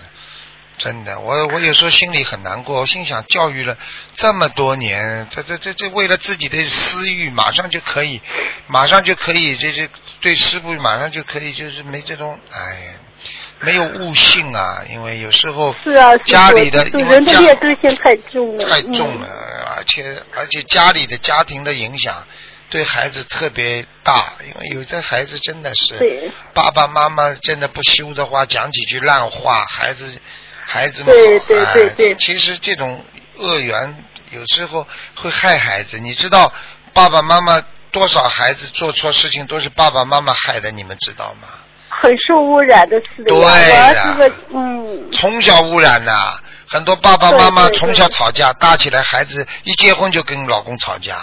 Speaker 1: 真的，我我有时候心里很难过，我心想教育了这么多年，这这这这为了自己的私欲，马上就可以，马上就可以，这这对师傅马上就可以，就是没这种，哎呀，没有悟性啊，因为有时候
Speaker 4: 是啊，
Speaker 1: 家里的
Speaker 4: 这人的
Speaker 1: 因为家
Speaker 4: 劣根性太重了，
Speaker 1: 太重了
Speaker 4: 嗯。，
Speaker 1: 而且而且家里的家庭的影响对孩子特别大，因为有的孩子真的是爸爸妈妈真的不修的话，讲几句烂话，孩子孩子们
Speaker 4: 对对
Speaker 1: 哎
Speaker 4: 对对
Speaker 1: 其实这种恶缘有时候会害孩子，你知道爸爸妈妈多少孩子做错事情都是爸爸妈妈害的，你们知道吗？
Speaker 4: 很受污染的是的
Speaker 1: 对
Speaker 4: 呀。我儿
Speaker 1: 呀
Speaker 4: 子个嗯，
Speaker 1: 从小污染呐、很多爸爸妈妈从小吵架，大起来孩子一结婚就跟老公吵架。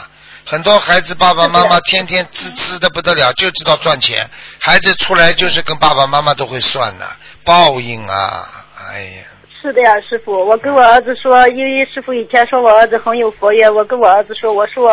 Speaker 1: 很多孩子爸爸妈妈天天滋滋的不得了，就知道赚钱，孩子出来就是跟爸爸妈妈都会算的，报应啊！哎呀，
Speaker 4: 是的呀，师傅。我跟我儿子说，因为师傅以前说我儿子很有佛缘，我跟我儿子说，我说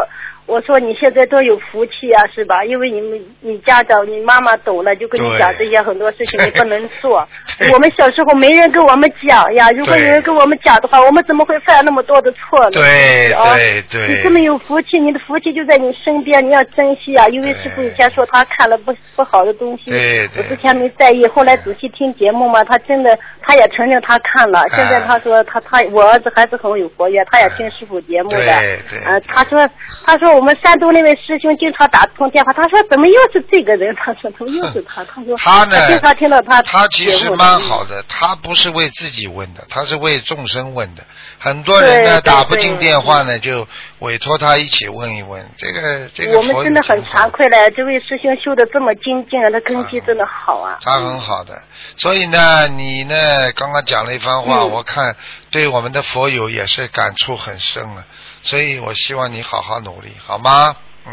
Speaker 4: 我说你现在多有福气啊，是吧？因为你们你家长你妈妈懂了，就跟你讲这些很多事情你不能做。我们小时候没人跟我们讲呀，如果有人跟我们讲的话，我们怎么会犯那么多的错呢？
Speaker 1: 对
Speaker 4: 啊
Speaker 1: 对对
Speaker 4: 你这么有福气，你的福气就在你身边，你要珍惜啊！因为师傅以前说他看了不不好的东西，我之前没在意，后来仔细听节目嘛，他真的他也承认他看了，现在他说他他我儿子还是很有活跃，他也听师傅节目的，
Speaker 1: 对对
Speaker 4: 呃，他说他说我们山东那位师兄经常打通电话，他说怎么又是这个人？他说怎么又是他？他说
Speaker 1: 他呢
Speaker 4: 经常听到他
Speaker 1: 他其实蛮好的，他不是为自己问的，他是为众生问的。很多人呢打不进电话呢，就委托他一起问一问。这个这个
Speaker 4: 我们真的很惭愧了，这位师兄修的这么精进，他根基真的好啊。
Speaker 1: 他很好的，所以呢，你呢刚刚讲了一番话，
Speaker 4: 嗯
Speaker 1: 我看对我们的佛友也是感触很深了，所以我希望你好好努力，好吗？嗯，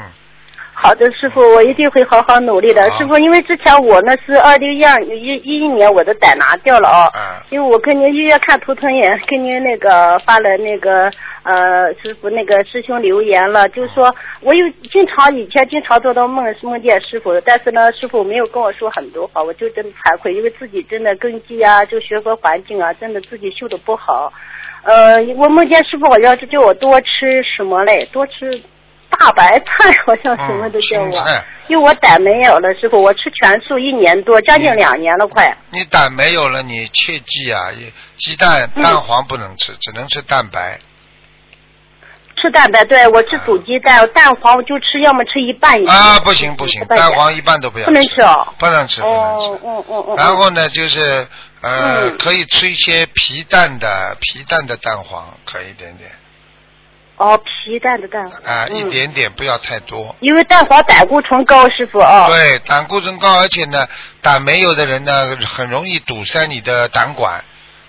Speaker 4: 好的，师傅，我一定会好好努力的。师傅，因为之前我那是二零一二一一一年我的胆拿掉了啊、
Speaker 1: 啊
Speaker 4: 因为我跟您预约看图腾也跟您那个发了那个呃师傅那个师兄留言了，就是说我有经常以前经常做到梦梦见师傅，但是呢师傅没有跟我说很多话，我就真的惭愧，因为自己真的根基啊，就学佛环境啊，真的自己修的不好。呃，我梦见师傅好像是叫我多吃什么嘞，多吃大白菜，好像什么都叫我。
Speaker 1: 嗯
Speaker 4: 因为我胆没有了，师傅，我吃全素一年多，将近两年了，快。
Speaker 1: 你胆没有了，你切记啊，鸡蛋
Speaker 4: 嗯
Speaker 1: 蛋黄不能吃，只能吃蛋白。
Speaker 4: 吃蛋白，对我吃煮鸡蛋，蛋黄我就吃，要么吃一半一半。
Speaker 1: 啊，不行不行，蛋黄一半都不要
Speaker 4: 不能吃哦。
Speaker 1: 不能吃，不能
Speaker 4: 哦
Speaker 1: 吃。
Speaker 4: 嗯嗯嗯。
Speaker 1: 然后呢，就是呃，
Speaker 4: 嗯
Speaker 1: 可以吃一些皮蛋的皮蛋的蛋黄，可以一点点
Speaker 4: 哦，皮蛋的蛋黄。
Speaker 1: 啊，
Speaker 4: 嗯
Speaker 1: 一。点点，不要太多。
Speaker 4: 因为蛋黄胆固醇高，师傅哦。
Speaker 1: 对，胆固醇高，而且呢，胆没有的人呢，很容易堵塞你的胆管，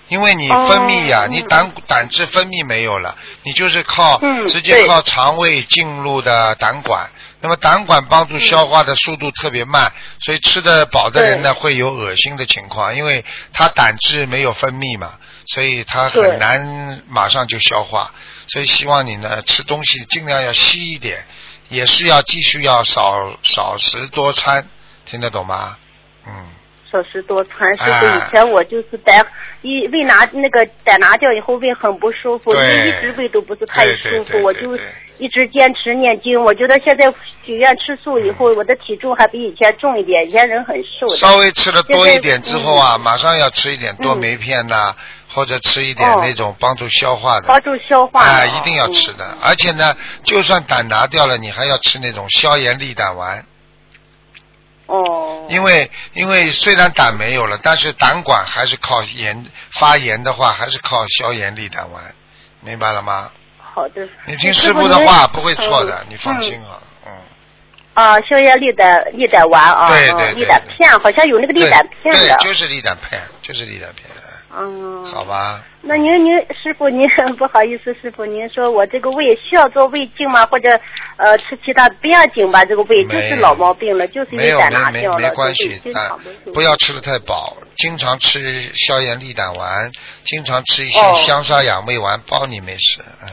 Speaker 1: 因为你分泌呀、
Speaker 4: 哦
Speaker 1: 你胆胆汁分泌没有了，你就是靠、
Speaker 4: 嗯
Speaker 1: 直接靠肠胃进入的胆管。那么胆管帮助消化的速度特别慢，所以吃得饱的人呢会有恶心的情况，因为他胆汁没有分泌嘛，所以
Speaker 4: 他
Speaker 1: 很难马上就消化。所以希望你呢吃东西尽量要稀一点，也是要继续要少少食多餐，听得懂吗？嗯，
Speaker 4: 少食多餐，师傅，
Speaker 1: 哎
Speaker 4: 以前我就是在一胃拿那个在拿掉以后胃很不舒服，就一直胃都不是太舒服，我就一直坚持念经。我觉得现在许愿吃素以后，我的体重还比以前重一点，以前人很瘦的。
Speaker 1: 稍微吃的多一点之后啊，马上要吃一点多
Speaker 4: 嗯
Speaker 1: 酶片呐、或者吃一点
Speaker 4: 哦
Speaker 1: 那种帮助消化的。
Speaker 4: 帮助消化的。
Speaker 1: 哎，一定要吃
Speaker 4: 嗯。
Speaker 1: 的，而且呢，就算胆拿掉了，你还要吃那种消炎利胆丸，
Speaker 4: 哦。
Speaker 1: 因为因为虽然胆没有了，但是胆管还是靠炎发炎的话，还是靠消炎利胆丸，明白了吗？
Speaker 4: 好的。
Speaker 1: 你听师傅的话不会错的，你放心
Speaker 4: 嗯。
Speaker 1: 好了，嗯。
Speaker 4: 啊，消炎利胆利胆丸啊，嗯
Speaker 1: 对对对
Speaker 4: 利胆片好像有那个利胆片
Speaker 1: 对，。就是利胆片，就是利胆片，
Speaker 4: 嗯。
Speaker 1: 好吧？
Speaker 4: 那您您师傅您不好意思，师傅您说我这个胃需要做胃镜吗？或者呃吃其他不要紧吧？这个胃就是老毛病了，就是
Speaker 1: 没有没没没关系但
Speaker 4: 常不
Speaker 1: 要吃的太饱，经常吃消炎利胆丸，经常吃一些
Speaker 4: 哦
Speaker 1: 香砂养胃丸，包你没事，嗯，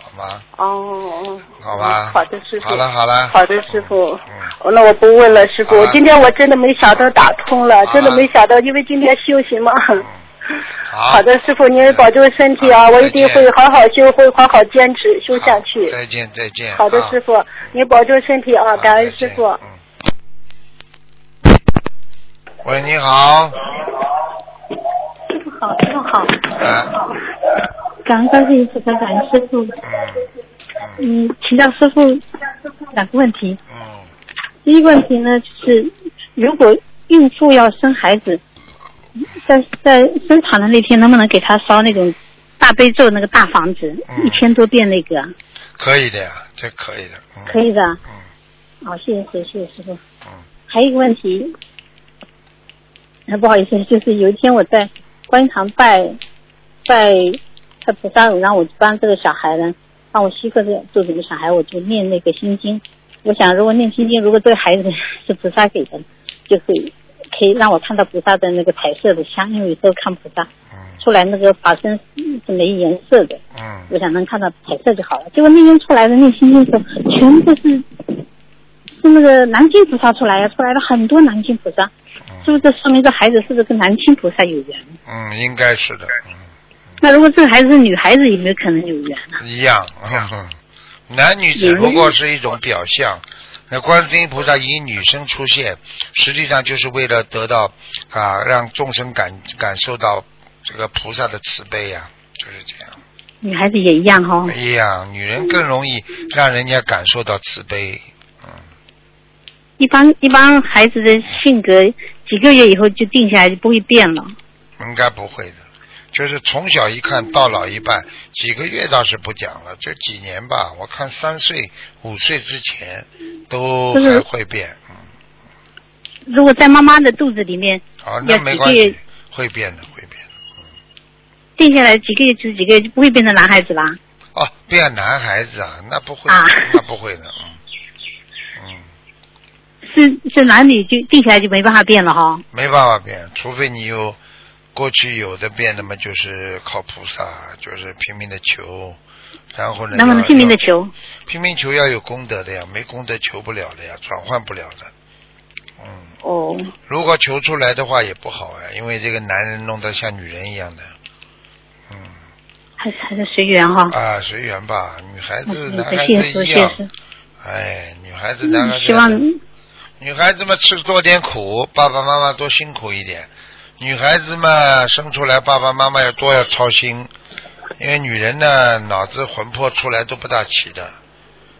Speaker 1: 好吗？
Speaker 4: 哦哦。
Speaker 1: 好吧
Speaker 4: 嗯好的，师傅。
Speaker 1: 好了好了
Speaker 4: 好的，师傅。
Speaker 1: 嗯
Speaker 4: 哦那我不问了，师傅。今天我真的没想到打通了，
Speaker 1: 好
Speaker 4: 真的
Speaker 1: 了
Speaker 4: 没想到，因为今天休息嘛。
Speaker 1: 嗯，好。
Speaker 4: 好的，师傅，您保重身体啊！我一定会好好修，会好好坚持修下去。
Speaker 1: 再见再见。
Speaker 4: 好的
Speaker 1: 啊，
Speaker 4: 师傅，您保重身体啊！感恩师傅。
Speaker 1: 嗯。喂，你好，
Speaker 5: 师傅好，师傅好，
Speaker 1: 啊，
Speaker 5: 感恩关心师傅，感恩师傅。
Speaker 1: 嗯，嗯
Speaker 5: 嗯，请教师傅两个问题。
Speaker 1: 嗯，
Speaker 5: 第一个问题呢，就是如果孕妇要生孩子，在在生产的那天，能不能给他烧那种大悲咒那个大房子，
Speaker 1: 嗯
Speaker 5: 一千多遍那个啊？
Speaker 1: 可以的呀，这可以的，嗯，
Speaker 5: 可以的啊。
Speaker 1: 嗯
Speaker 5: 好，谢谢师，谢谢师傅。
Speaker 1: 嗯
Speaker 5: 还有一个问题，啊，不好意思，就是有一天我在观音堂拜拜拜菩萨，然后我就帮这个小孩呢，帮我媳妇这做这个小孩，我就念那个心经。我想，如果念心经，如果这个孩子 是菩萨给的，就会可以让我看到菩萨的那个彩色的香，因为有时候看菩萨
Speaker 1: 嗯
Speaker 5: 出来那个法身是没颜色的，
Speaker 1: 嗯
Speaker 5: 我想能看到彩色就好了。结果那天出来的念心经的时候，全部是是那个南京菩萨出来呀，出来了很多南京菩萨，是不是这说明这孩子是不是跟南京菩萨有缘？
Speaker 1: 嗯，应该是的，嗯。
Speaker 5: 那如果这个孩子是女孩子，有没有可能有缘呢？
Speaker 1: 一样，男女只不过是一种表象。那观世音菩萨以女生出现，实际上就是为了得到啊，让众生感感受到这个菩萨的慈悲呀、就是这样。
Speaker 5: 女孩子也一样哈、哦。
Speaker 1: 一样，女人更容易让人家感受到慈悲。嗯，
Speaker 5: 一般一般孩子的性格几个月以后就定下来，就不会变了。
Speaker 1: 应该不会的。就是从小一看到老一半，几个月倒是不讲了，这几年吧，我看三岁、五岁之前都还会变。嗯，
Speaker 5: 如果在妈妈的肚子里面
Speaker 1: 哦，那没关系，会变的，会变的。
Speaker 5: 定下来几个月就几个月，就不会变成男孩子啦。
Speaker 1: 哦，变男孩子啊，那不会，
Speaker 5: 啊
Speaker 1: 那不会的，嗯，嗯，
Speaker 5: 是是男女就定下来就没办法变了哈。
Speaker 1: 没办法变，除非你有过去有的变的嘛，就是靠菩萨，就是拼命的求，然后呢，要
Speaker 5: 拼命的求？
Speaker 1: 拼命求要有功德的呀，没功德求不了的呀，转换不了的。嗯，
Speaker 5: 哦，
Speaker 1: 如果求出来的话也不好呀，因为这个男人弄得像女人一样的。嗯，
Speaker 5: 还是还是随缘哈。
Speaker 1: 啊，随缘吧，女孩子、
Speaker 5: 嗯
Speaker 1: 男孩子一样。哎，女孩子、男孩
Speaker 5: 嗯，
Speaker 1: 子，
Speaker 5: 希望
Speaker 1: 女孩子们吃多点苦，爸爸妈妈多辛苦一点。女孩子嘛生出来，爸爸妈妈要多要操心，因为女人呢脑子魂魄出来都不大齐的，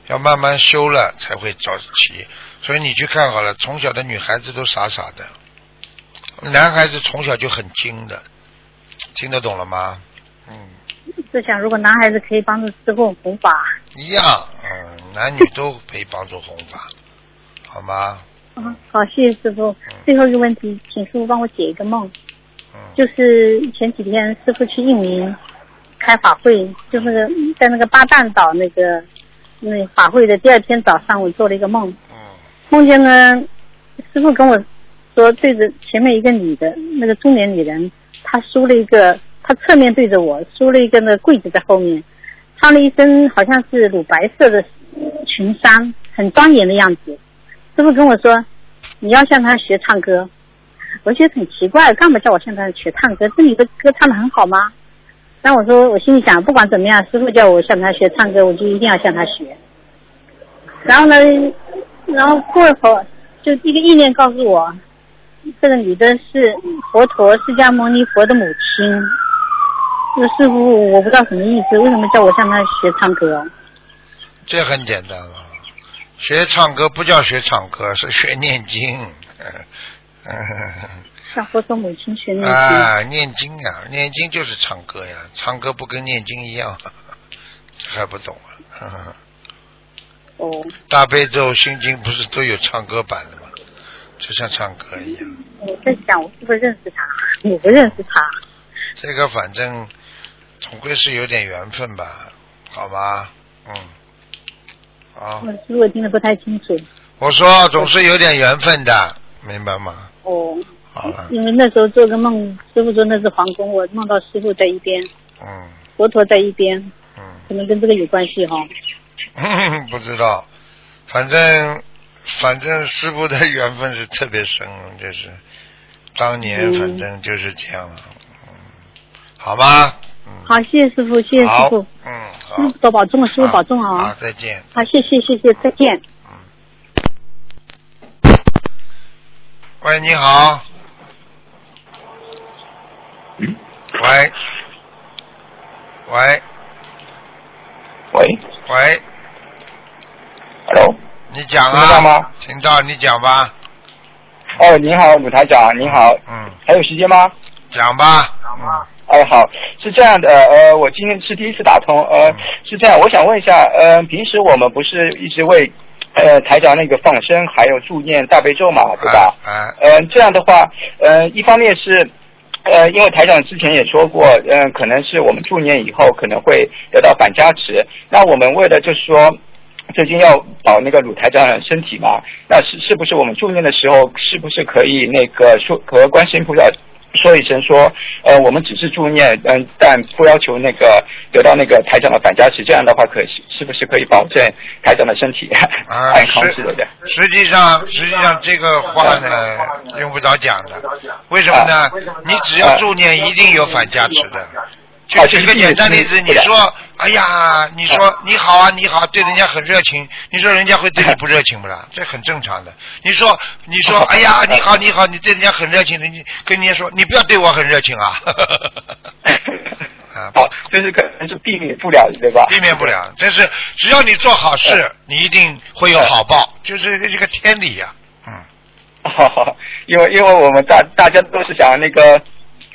Speaker 1: 要慢慢修了才会早齐。所以你去看好了，从小的女孩子都傻傻的，男孩子从小就很精的，听得懂了吗？嗯，
Speaker 5: 是想，如果男孩子可以帮助师傅弘法，
Speaker 1: 一样，嗯，男女都可以帮助弘法，好吗？
Speaker 5: 嗯，好，谢谢师傅。最后一个问题，请师傅帮我解一个梦，
Speaker 1: 嗯，
Speaker 5: 就是前几天师傅去印尼开法会，就那个在那个巴旦岛那个那法会的第二天早上，我做了一个梦，
Speaker 1: 嗯
Speaker 5: 梦见呢，师傅跟我说对着前面一个女的，那个中年女人，她梳了一个她侧面对着我，梳了一个那个柜子在后面，穿了一身好像是乳白色的裙衫，很庄严的样子。师傅跟我说，你要向他学唱歌。我觉得很奇怪，干嘛叫我向他学唱歌？这里的歌唱的很好吗？但我说，我心里想，不管怎么样，师傅叫我向他学唱歌，我就一定要向他学。然后呢，然后过一会儿，就一个意念告诉我，这个女的是佛陀释迦牟尼佛的母亲。这个师傅，我不知道什么意思，为什么叫我向他学唱歌？
Speaker 1: 这很简单了，学唱歌不叫学唱歌，是学念经。嗯
Speaker 5: 向佛陀母亲学念经。
Speaker 1: 啊，念经呀，念经就是唱歌呀，唱歌不跟念经一样，还不懂啊？
Speaker 5: 哦，
Speaker 1: 大悲咒、心经不是都有唱歌版的吗？就像唱歌一样。
Speaker 5: 我在想，我是不是认识他？我不认识他。
Speaker 1: 这个反正总归是有点缘分吧，好吗？嗯，好。
Speaker 5: 我师傅听得不太清楚。
Speaker 1: 我说总是有点缘分的，明白吗？
Speaker 5: 哦。
Speaker 1: 好了。
Speaker 5: 因为那时候做个梦，师傅说那是皇宫，我梦到师傅在一边，
Speaker 1: 嗯
Speaker 5: 佛陀在一边，
Speaker 1: 嗯，
Speaker 5: 可能跟这个有关系哈。
Speaker 1: 不知道，反正反正师傅的缘分是特别深，就是当年
Speaker 5: 嗯
Speaker 1: 反正就是这样了，嗯，好吗？嗯，
Speaker 5: 好，谢谢师傅，谢谢师
Speaker 1: 好
Speaker 5: 傅，，
Speaker 1: 嗯，好
Speaker 5: 师傅多保重，师傅保重啊
Speaker 1: 好，
Speaker 5: 啊。
Speaker 1: 再见。
Speaker 5: 好，谢谢谢谢，再见。
Speaker 1: 嗯喂，你好。喂，喂
Speaker 6: 喂
Speaker 1: 喂
Speaker 6: ，，Hello，
Speaker 1: 你讲啊
Speaker 6: 听得到
Speaker 1: 啊？
Speaker 6: 吗？
Speaker 1: 听到，你讲吧。
Speaker 6: 哦，你好，鲁台长，你好，
Speaker 1: 嗯，
Speaker 6: 还有时间吗？
Speaker 1: 讲吧。讲吧。
Speaker 6: 哎，好，是这样的，呃，我今天是第一次打通，呃，是这样，我想问一下，呃，平时我们不是一直为呃台长那个放生，还有助念大悲咒嘛，对吧？
Speaker 1: 哎，
Speaker 6: 呃，这样的话，呃，一方面是，呃，因为台长之前也说过，嗯、可能是我们助念以后可能会得到反加持。那我们为了就是说，最近要保那个鲁台长的身体嘛，那是是不是我们助念的时候，是不是可以那个说和观世音菩萨说一声说，呃，我们只是助念，嗯、但不要求那个得到那个台长的反加持，这样的话可是不是可以保证台长的身体
Speaker 1: 啊，
Speaker 6: 安康之类的？
Speaker 1: 实际上，实际上这个话呢，用不着讲的。为什么呢？你只要助念，一定有反加持的。就举个简单例子，你说，哎呀，你说你好啊，你好，对人家很热情，你说人家会对你不热情不啦？这很正常的。你说，你说，哎呀，你好，你好，你对人家很热情，人家跟人家说，你不要对我很热情啊。啊，
Speaker 6: 好，这是可能是避免不了，对吧？
Speaker 1: 避免不了，但是只要你做好事，你一定会有好报，就是这个天理呀、嗯，
Speaker 6: 好，因为因为我们大大家都是想那个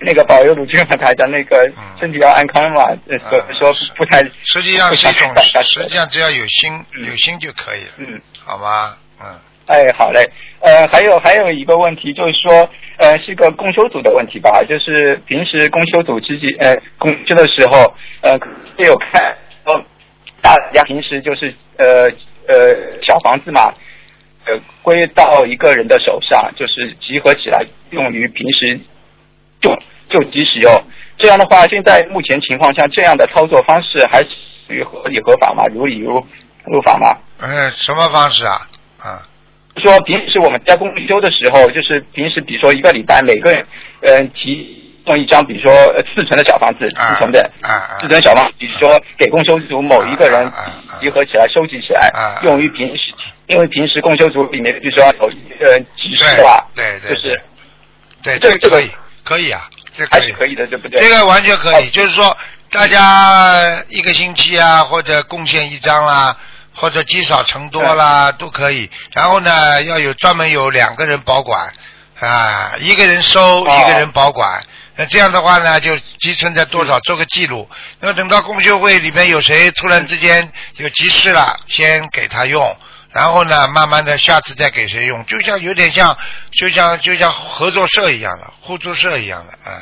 Speaker 6: 那个保佑鲁军和台长那个身体要安康嘛，呃说说不太
Speaker 1: 实际上是实际上只要有心，
Speaker 6: 嗯
Speaker 1: 有心就可以了，
Speaker 6: 嗯。
Speaker 1: 好吗？嗯，
Speaker 6: 哎，好嘞。呃，还有还有一个问题就是说，呃，是个共修组的问题吧，就是平时共修组自己呃共修的时候，呃，也有看，哦，大家平时就是呃呃小房子嘛，呃归到一个人的手上，就是集合起来用于平时就就即使用。这样的话，现在目前情况下，这样的操作方式还属于合理合法吗？如理如如法吗？
Speaker 1: 哎，什么方式啊？啊，
Speaker 6: 说平时我们在公休的时候，就是平时比如说一个礼拜每个人嗯、提送一张，比如说呃四层的小房子，
Speaker 1: 啊
Speaker 6: 四层的四层小房子，比如说给共修组某一个人集合起来收集起来用于平时，因为平时共修组里面比如说有呃集市
Speaker 1: 对
Speaker 6: 的话，
Speaker 1: 对对
Speaker 6: 就是
Speaker 1: 对，
Speaker 6: 这这个
Speaker 1: 这个可以，可以啊，这
Speaker 6: 还是，可以的，对不对？
Speaker 1: 这个完全可以，
Speaker 6: 哦
Speaker 1: 就是说大家一个星期啊，或者贡献一张啦。或者积少成多啦，都可以。然后呢，要有专门有两个人保管啊，一个人收，
Speaker 6: 哦
Speaker 1: 一个人保管。那这样的话呢，就积存在多少做个记录。那么等到共修会里面有谁突然之间有急事了，先给他用，然后呢，慢慢的下次再给谁用，就像有点像，就像就像合作社一样的，互助社一样的，啊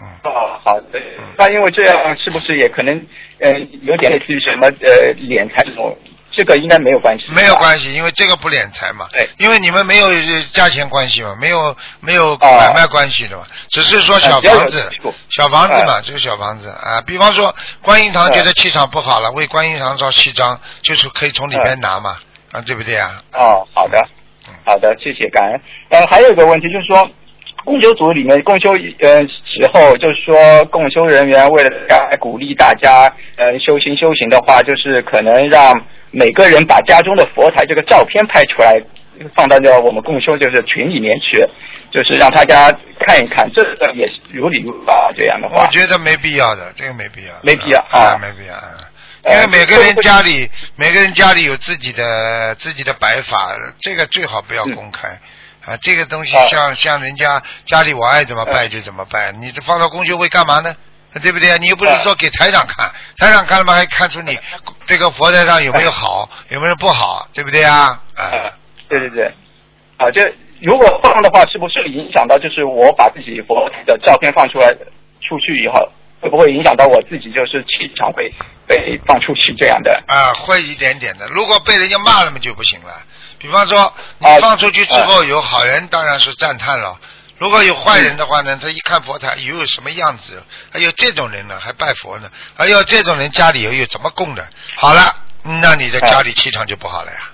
Speaker 1: 嗯。
Speaker 6: 哦，好的。那因为这样是不是也可能呃有点类似于什么呃敛财这种这个应该没有关系。
Speaker 1: 没有关系，因为这个不敛财嘛。
Speaker 6: 对。
Speaker 1: 因为你们没有呃价钱关系嘛，没有没有
Speaker 6: 哦
Speaker 1: 买卖关系的嘛，只是说小房子，小房子嘛，就是小房子啊。比方说，观音堂觉得气场不好了，为观音堂造七张，就是可以从里面拿嘛，啊，对不对啊？
Speaker 6: 哦，好的
Speaker 1: 嗯，
Speaker 6: 好的，谢谢，感恩。呃，还有一个问题就是说，共修组里面共修呃时候，就是说共修人员为了鼓励大家呃修行修行的话，就是可能让每个人把家中的佛台这个照片拍出来，放到这我们共修就是群里面去，就是让大家看一看，这个也是如理如法。这样的话，
Speaker 1: 我觉得没必要的，这个没必要，
Speaker 6: 没必要
Speaker 1: 啊，
Speaker 6: 啊
Speaker 1: 没必要。因为每个人家里，每个人家里有自己的自己的摆法，这个最好不要公开。啊，这个东西
Speaker 6: 啊
Speaker 1: 像像人家家里我爱怎么拜就怎么拜，你这放到公修会干嘛呢？对不对啊？你又不是说给台长看，台长看了嘛还看出你这个佛台上有没有好，有没有不好，对不对啊？啊
Speaker 6: 呃，对对对，啊，这如果放的话，是不是影响到就是我把自己佛的照片放出来出去以后，会不会影响到我自己就是气场会被放出去这样的？
Speaker 1: 啊，会一点点的。如果被人家骂了嘛就不行了。比方说，你
Speaker 6: 啊
Speaker 1: 放出去之后有好人，当然是赞叹了。如果有坏人的话呢，他一看佛台，有什么样子？还有这种人呢，还拜佛呢？还有这种人家里又有怎么供的？好了，嗯那你的家里气场就不好了呀。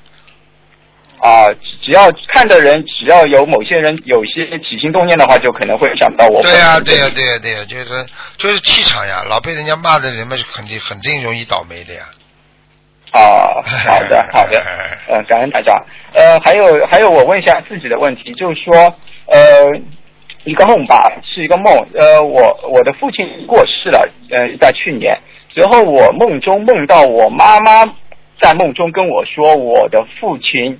Speaker 6: 啊，只要看的人，只要有某些人有些起心动念的话，就可能会想到我。
Speaker 1: 对呀、对呀、对呀、对呀、就是就是气场呀。老被人家骂的人们肯定肯定容易倒霉的呀。
Speaker 6: 啊，好的好的，呃，感恩大家。呃，还有还有，我问一下自己的问题，就是说，呃，一个梦吧，是一个梦。呃，我我的父亲过世了，呃，在去年。随后我梦中梦到我妈妈在梦中跟我说，我的父亲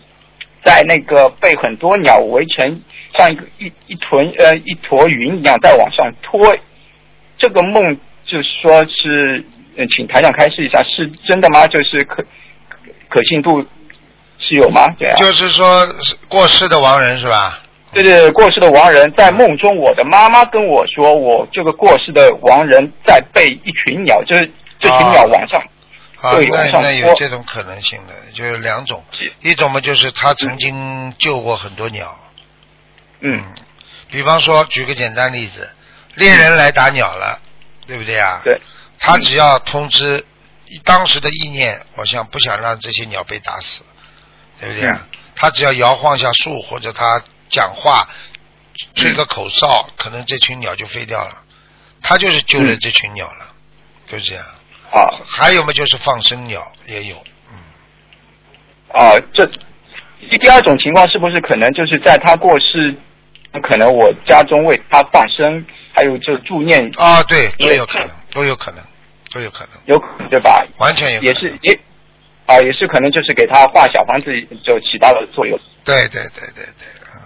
Speaker 6: 在那个被很多鸟围成像一个一一团呃一坨云一样在往上拖。这个梦就是说是，嗯，请台长开示一下，是真的吗？就是可可信度是有吗？对啊。
Speaker 1: 就是说过世的亡人是吧？
Speaker 6: 对对，过世的亡人在梦中，我的妈妈跟我说，我这个过世的亡人在被一群鸟，就是这群鸟往上，
Speaker 1: 啊，那那有这种可能性的，就有两种，一种嘛就是他曾经救过很多鸟，
Speaker 6: 嗯，
Speaker 1: 比方说举个简单例子，猎人来打鸟了，对不对啊？
Speaker 6: 对，
Speaker 1: 他只要通知当时的意念，我想不想让这些鸟被打死，对不对啊？他只要摇晃一下树，或者他讲话吹个口哨，可能这群鸟就飞掉了。他就是救了这群鸟了，就是这样。
Speaker 6: 啊
Speaker 1: 还有嘛，就是放生鸟也有，嗯，
Speaker 6: 啊，这第二种情况是不是可能就是在他过世，可能我家中为他放生，还有就助念，
Speaker 1: 啊，对，都有可能，都有可能，都有可能，
Speaker 6: 有可能对吧？
Speaker 1: 完全有可能。
Speaker 6: 也是也啊，也是可能就是给他画小房子就起到了作用。
Speaker 1: 对对对对对，嗯，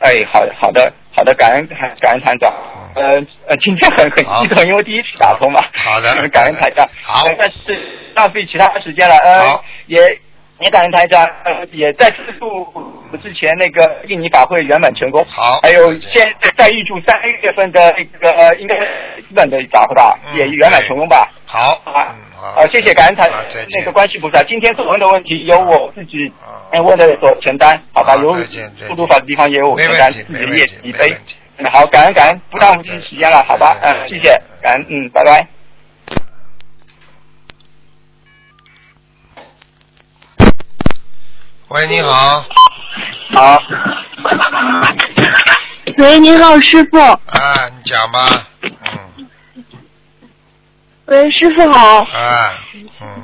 Speaker 6: 哎，好的好的好的，感恩感恩团长。呃呃，今天很很激动，因为第一次打通嘛。
Speaker 1: 好的
Speaker 6: 感恩台长。
Speaker 1: 好
Speaker 6: 呃但是浪费其他时间了。呃
Speaker 1: 好，
Speaker 6: 也也感恩台长，呃，也再次祝之前那个印尼法会圆满成功。
Speaker 1: 好
Speaker 6: 还有
Speaker 1: 再见
Speaker 6: 现在再预祝三月份的那个呃应该基本的法会吧，
Speaker 1: 嗯
Speaker 6: 也圆满成功吧。
Speaker 1: 好，
Speaker 6: 啊
Speaker 1: 嗯，好，
Speaker 6: 谢谢感恩台那个关系菩萨。今天所问的问题由我自己问的所承担，好吧？有不读法的地方也有承担自己的业
Speaker 1: 没问题
Speaker 6: 己背
Speaker 1: 没问题。
Speaker 6: 嗯好，感恩感恩，不耽误
Speaker 1: 好
Speaker 6: 今天时间了，好吧？嗯，谢谢，感恩，嗯，拜拜。
Speaker 1: 喂，你好，
Speaker 6: 好，
Speaker 7: 喂，您好，师傅。
Speaker 1: 啊，你讲吧，嗯，
Speaker 7: 喂，师傅好。
Speaker 1: 啊，嗯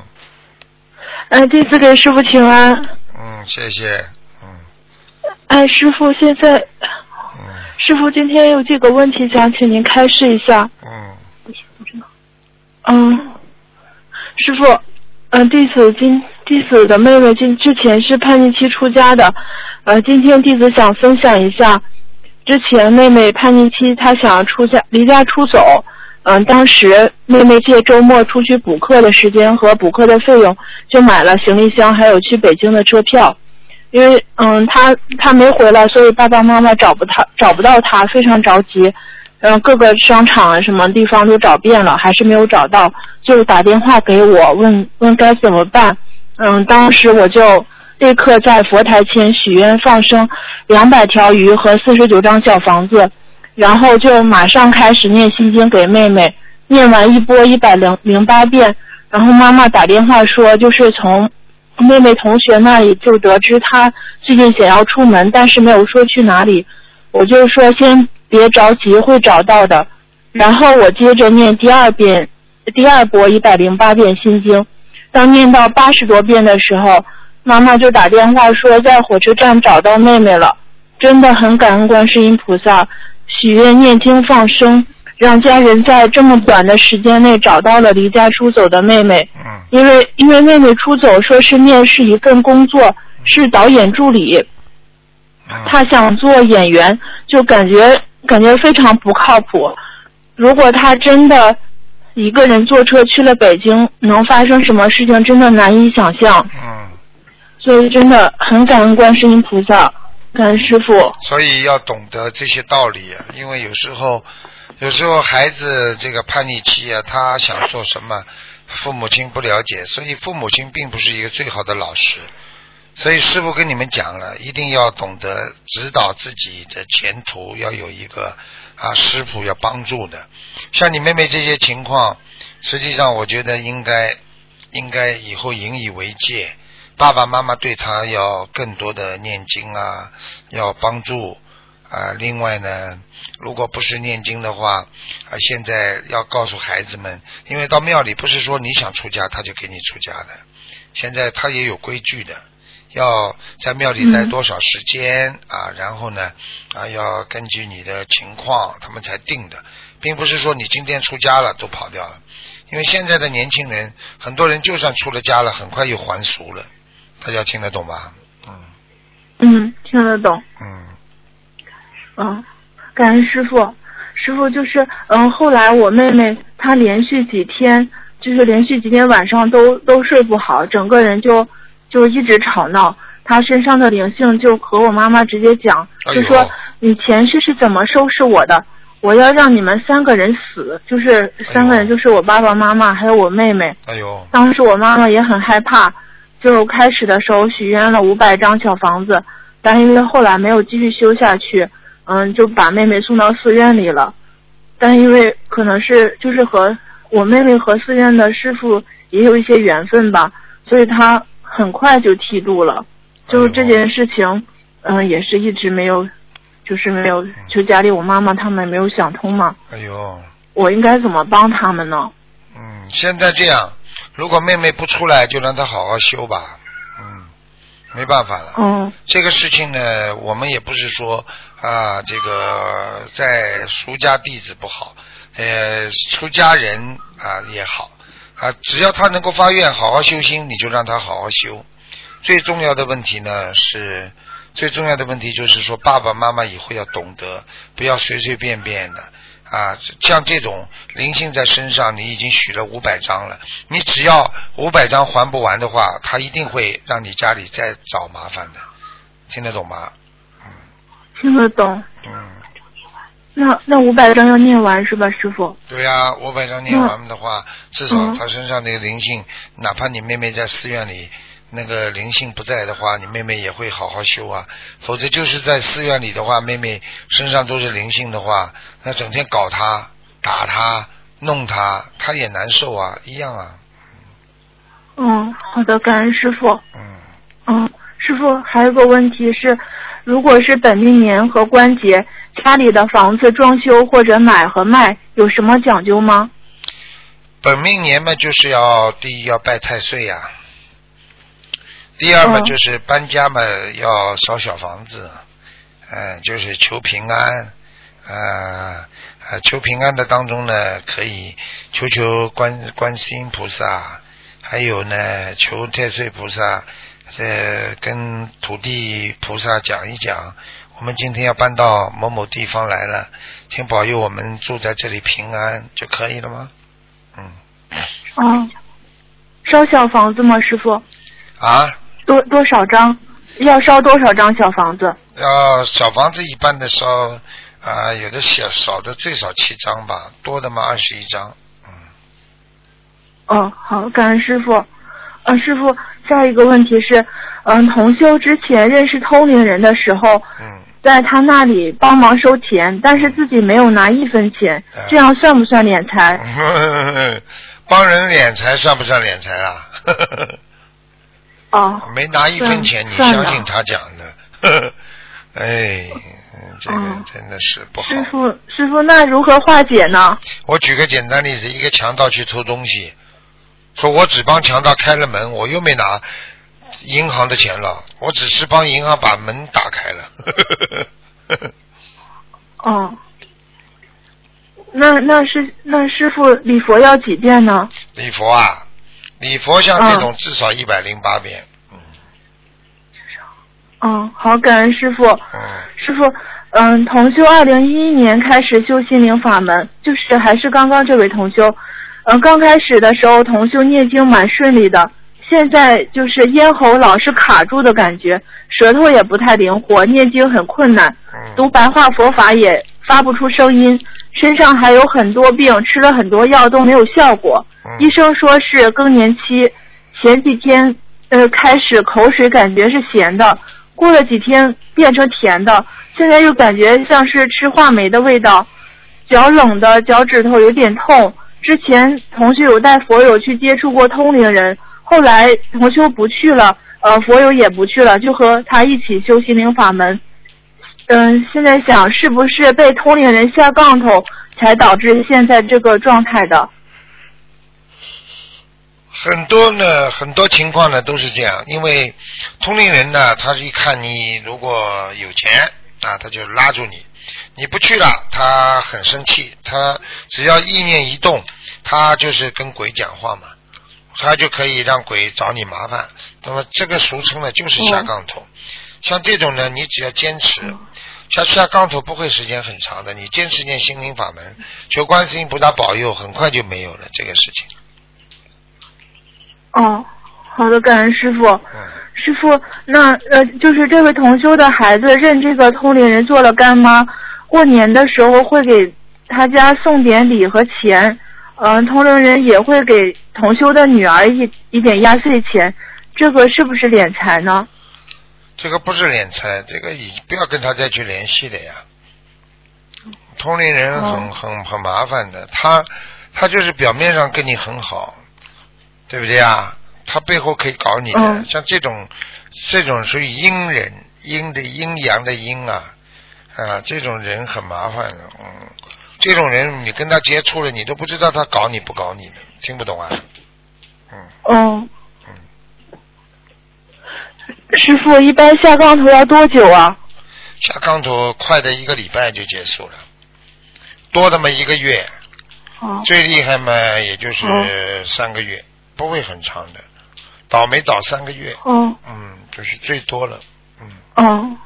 Speaker 7: 嗯、弟子给师傅请安。
Speaker 1: 嗯，谢谢，嗯
Speaker 7: 哎，师傅，现在
Speaker 1: 嗯
Speaker 7: 师傅今天有几个问题想请您开示一下。
Speaker 1: 嗯，
Speaker 7: 嗯，师傅，嗯、弟子今弟子的妹妹今之前是叛逆期出家的，呃，今天弟子想分享一下，之前妹妹叛逆期她想出家离家出走，嗯、当时妹妹借周末出去补课的时间和补课的费用，就买了行李箱还有去北京的车票。因为嗯，她她没回来，所以爸爸妈妈找不她找不到她，非常着急。嗯，各个商场啊，什么地方都找遍了，还是没有找到，就打电话给我问问该怎么办。嗯，当时我就立刻在佛台前许愿放生两百条鱼和四十九张小房子，然后就马上开始念心经给妹妹，念完一波一百零零八遍，然后妈妈打电话说，就是从妹妹同学那里就得知她最近想要出门，但是没有说去哪里，我就说先别着急，会找到的。然后我接着念第二遍，第二波一百零八遍心经。当念到八十多遍的时候，妈妈就打电话说在火车站找到妹妹了，真的很感恩观世音菩萨，许愿念经放生，让家人在这么短的时间内找到了离家出走的妹妹。
Speaker 1: 嗯
Speaker 7: 因为因为妹妹出走说是面试一份工作，是导演助理，
Speaker 1: 嗯
Speaker 7: 她想做演员，就感觉感觉非常不靠谱。如果她真的一个人坐车去了北京，能发生什么事情，真的难以想象。
Speaker 1: 嗯，
Speaker 7: 所以真的很感恩观世音菩萨，感恩师傅。
Speaker 1: 所以要懂得这些道理啊，因为有时候，有时候孩子这个叛逆期啊，他想做什么，父母亲不了解，所以父母亲并不是一个最好的老师。所以师傅跟你们讲了，一定要懂得指导自己的前途，要有一个啊师傅要帮助的。像你妹妹这些情况，实际上我觉得应该应该以后引以为戒。爸爸妈妈对他要更多的念经啊，要帮助啊。另外呢，如果不是念经的话，啊，现在要告诉孩子们，因为到庙里不是说你想出家他就给你出家的，现在他也有规矩的。要在庙里待多少时间、啊？然后呢啊，要根据你的情况，他们才定的，并不是说你今天出家了都跑掉了。因为现在的年轻人，很多人就算出了家了，很快又还俗了。大家听得懂吧？嗯
Speaker 7: 嗯，听得懂。
Speaker 1: 嗯
Speaker 7: 嗯，感恩师傅。师傅就是，嗯，后来我妹妹她连续几天，就是连续几天晚上都都睡不好，整个人就就一直吵闹。她身上的灵性就和我妈妈直接讲，
Speaker 1: 哎
Speaker 7: 就说你前世是怎么收拾我的，我要让你们三个人死，就是三个人，就是我爸爸妈妈还有我妹妹。
Speaker 1: 哎呦，
Speaker 7: 当时我妈妈也很害怕，就开始的时候许愿了五百张小房子，但因为后来没有继续修下去，嗯，就把妹妹送到寺院里了。但因为可能是就是和我妹妹和寺院的师傅也有一些缘分吧，所以她很快就剃度了。就这件事情，嗯，也是一直没有，就是没有，就家里我妈妈他们没有想通嘛。
Speaker 1: 哎呦，
Speaker 7: 我应该怎么帮他们呢？
Speaker 1: 嗯，现在这样，如果妹妹不出来，就让她好好修吧。嗯，没办法了。
Speaker 7: 嗯
Speaker 1: 这个事情呢，我们也不是说啊，这个在俗家弟子不好，呃，出家人啊也好啊，只要他能够发愿好好修心，你就让他好好修。最重要的问题呢是，最重要的问题就是说，爸爸妈妈以后要懂得，不要随随便便的啊，像这种灵性在身上，你已经许了五百张了，你只要五百张还不完的话，他一定会让你家里再找麻烦的，听得懂吗？
Speaker 7: 听得懂。
Speaker 1: 嗯，
Speaker 7: 那那五百张要念完是吧，师傅？
Speaker 1: 对呀、五百张念完的话，至少
Speaker 7: 嗯
Speaker 1: 他身上那个灵性，哪怕你妹妹在寺院里。那个灵性不在的话，你妹妹也会好好修啊。否则就是在寺院里的话，妹妹身上都是灵性的话，那整天搞她、打她、弄她，她也难受啊，一样啊。
Speaker 7: 嗯，好的，感恩师傅。
Speaker 1: 嗯，
Speaker 7: 嗯，师傅还有个问题是，如果是本命年和关节，家里的房子装修或者买和卖有什么讲究吗？
Speaker 1: 本命年嘛，就是要第一要拜太岁呀、第二嘛
Speaker 7: 嗯
Speaker 1: 就是搬家嘛，要烧小房子，嗯、就是求平安，呃，呃，求平安的当中呢，可以求求观观世音菩萨，还有呢，求太岁菩萨，呃，跟土地菩萨讲一讲，我们今天要搬到某某地方来了，请保佑我们住在这里平安就可以了吗？嗯，
Speaker 7: 啊，烧小房子吗，师傅？
Speaker 1: 啊，
Speaker 7: 多多少张？要烧多少张小房子？
Speaker 1: 要小房子一般的烧啊、有的小少的最少七张吧，多的嘛二十一张。
Speaker 7: 嗯哦，好，感恩师傅。呃，师傅，下一个问题是，嗯、同修之前认识通灵人的时候，
Speaker 1: 嗯，
Speaker 7: 在他那里帮忙收钱，但是自己没有拿一分钱，
Speaker 1: 嗯
Speaker 7: 这样算不算敛财？
Speaker 1: 帮人敛财算不算敛财啊？
Speaker 7: 哦，
Speaker 1: 没拿一分钱，你相信他讲的？哎，嗯这个
Speaker 7: 嗯
Speaker 1: 真的是不好。
Speaker 7: 师傅，师傅，那如何化解呢？
Speaker 1: 我举个简单例子，一个强盗去偷东西，说我只帮强盗开了门，我又没拿银行的钱了，我只是帮银行把门打开了。
Speaker 7: 哦，那那是那师傅礼佛要几遍呢？
Speaker 1: 礼佛啊，礼佛像这种至少一百零八遍。
Speaker 7: 嗯，嗯好，感恩师傅。
Speaker 1: 嗯
Speaker 7: 师傅，嗯，同修二零一一年开始修心灵法门，就是还是刚刚这位同修，嗯，刚开始的时候同修念经蛮顺利的，现在就是咽喉老是卡住的感觉，舌头也不太灵活，念经很困难，读白话佛法也发不出声音，身上还有很多病，吃了很多药都没有效果，医生说是更年期，前几天呃开始口水感觉是咸的，过了几天变成甜的，现在又感觉像是吃话梅的味道，脚冷的脚趾头有点痛。之前同学有带佛友去接触过通灵人，后来同修不去了，呃，佛友也不去了，就和他一起修心灵法门。嗯，现在想是不是被通灵人下杠头，才导致现在这个状态的？
Speaker 1: 很多呢，很多情况呢都是这样，因为通灵人呢，他是一看你如果有钱啊，他就拉住你，你不去了，他很生气，他只要意念一动，他就是跟鬼讲话嘛，他就可以让鬼找你麻烦。那么这个俗称呢就是下杠头，像这种呢，你只要坚持。像下杠头不会时间很长的，你坚持念心灵法门，求观世音菩萨保佑，很快就没有了这个事情。
Speaker 7: 哦，好的，感恩师傅。
Speaker 1: 嗯
Speaker 7: 师傅，那呃，就是这位同修的孩子认这个通灵人做了干妈，过年的时候会给他家送点礼和钱，嗯、通灵人也会给同修的女儿一一点压岁钱，这个是不是敛财呢？
Speaker 1: 这个不是敛财，这个你不要跟他再去联系了呀。通灵人很、
Speaker 7: 哦
Speaker 1: 很很麻烦的，他他就是表面上跟你很好，对不对啊？他背后可以搞你的，
Speaker 7: 嗯
Speaker 1: 像这种这种属于阴人，阴的阴阳的阴啊啊，这种人很麻烦的，嗯，这种人你跟他接触了，你都不知道他搞你不搞你的，听不懂啊？
Speaker 7: 嗯。师傅，一般下杠头要多久啊？
Speaker 1: 下杠头快的一个礼拜就结束了，多的嘛一个月，
Speaker 7: 哦
Speaker 1: 最厉害嘛也就是三个月，不会很长的，倒霉倒三个月，
Speaker 7: 哦
Speaker 1: 嗯，就是最多了，
Speaker 7: 嗯。
Speaker 1: 嗯。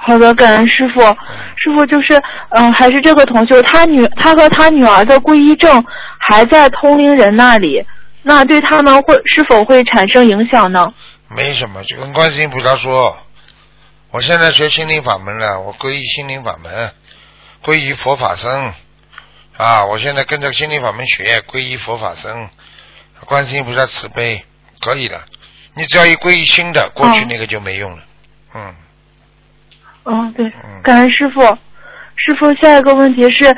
Speaker 7: 好的，感恩师傅。师傅就是，嗯、还是这个同学，他女他和他女儿的皈依证还在通灵人那里，那对他们会是否会产生影响呢？
Speaker 1: 没什么，就跟观世音菩萨说，我现在学心灵法门了，我皈依心灵法门，皈依佛法僧，啊，我现在跟着心灵法门学，皈依佛法僧，观世音菩萨慈悲，可以了。你只要一皈依新的，过去
Speaker 7: 哦
Speaker 1: 那个就没用了。嗯，
Speaker 7: 嗯，对，感恩师傅。师傅，下一个问题是，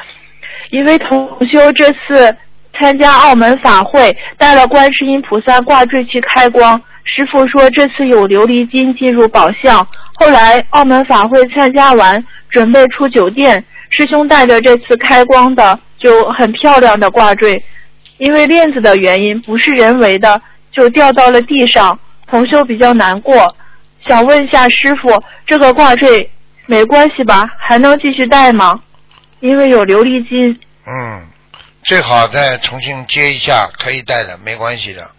Speaker 7: 一位同修这次参加澳门法会，带了观世音菩萨挂坠去开光。师傅说这次有琉璃金进入宝相。后来澳门法会参加完，准备出酒店，师兄带着这次开光的就很漂亮的挂坠，因为链子的原因，不是人为的，就掉到了地上。同修比较难过，想问一下师傅，这个挂坠没关系吧？还能继续戴吗？因为有琉璃金。
Speaker 1: 嗯，最好再重新接一下，可以戴的，没关系的。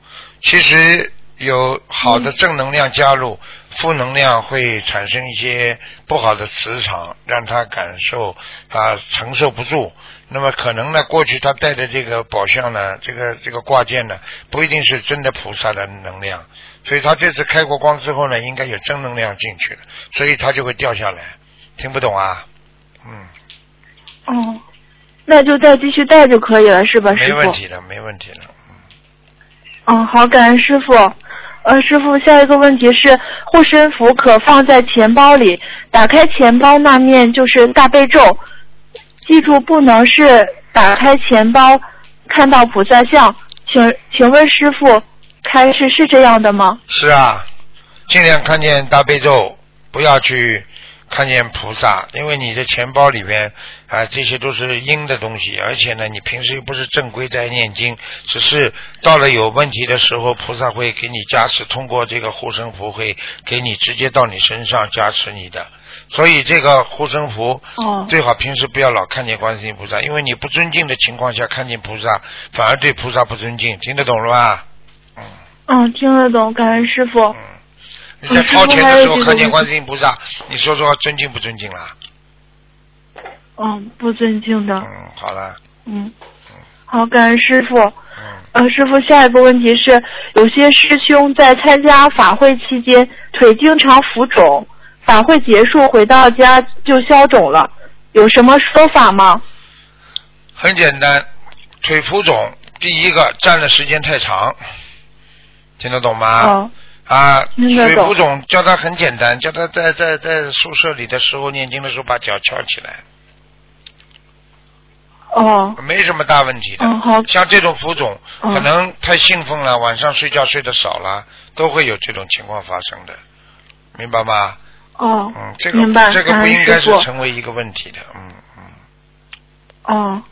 Speaker 1: 其实有好的正能量加入，负能量会产生一些不好的磁场，让他感受啊承受不住。那么可能呢，过去他带的这个宝相呢，这个这个挂件呢，不一定是真的菩萨的能量，所以他这次开过光之后呢，应该有正能量进去了，所以他就会掉下来。听不懂啊？嗯，
Speaker 7: 哦，那就再继续带就可以了，是吧，
Speaker 1: 没
Speaker 7: 师傅？
Speaker 1: 问题的，没问题的。
Speaker 7: 嗯，好，感恩师傅。呃，师傅，下一个问题是，护身符可放在钱包里，打开钱包那面就是大悲咒，记住不能是打开钱包看到菩萨像，请请问师傅，开示是这样的吗？
Speaker 1: 是啊，尽量看见大悲咒，不要去看见菩萨，因为你的钱包里边啊，这些都是阴的东西，而且呢，你平时又不是正规在念经，只是到了有问题的时候，菩萨会给你加持，通过这个护身符会给你直接到你身上加持你的。所以这个护身符
Speaker 7: 哦
Speaker 1: 最好平时不要老看见观世音菩萨，因为你不尊敬的情况下看见菩萨，反而对菩萨不尊敬，听得懂了吧？
Speaker 7: 嗯，嗯听得懂，感恩师傅。
Speaker 1: 你在掏钱的时候看见观世音菩萨，你说说尊敬不尊敬啦？
Speaker 7: 嗯，不尊敬的。
Speaker 1: 嗯，好了，
Speaker 7: 嗯，好，感恩师傅。
Speaker 1: 嗯，
Speaker 7: 呃，师傅，下一个问题是，有些师兄在参加法会期间腿经常浮肿，法会结束回到家就消肿了，有什么说法吗？
Speaker 1: 很简单，腿浮肿，第一个站的时间太长，听得懂吗？
Speaker 7: 哦，
Speaker 1: 啊，
Speaker 7: 听得懂
Speaker 1: 腿浮肿，教他很简单，教他在在在宿舍里的时候念经的时候把脚翘起来，
Speaker 7: 哦，
Speaker 1: 没什么大问题的。像这种浮肿，
Speaker 7: 嗯
Speaker 1: 可能太兴奋了，晚上睡觉睡得少了，都会有这种情况发生的，明白吗？
Speaker 7: 哦，
Speaker 1: 嗯，这个这个不应该是成为一个问题的，嗯嗯。
Speaker 7: 哦，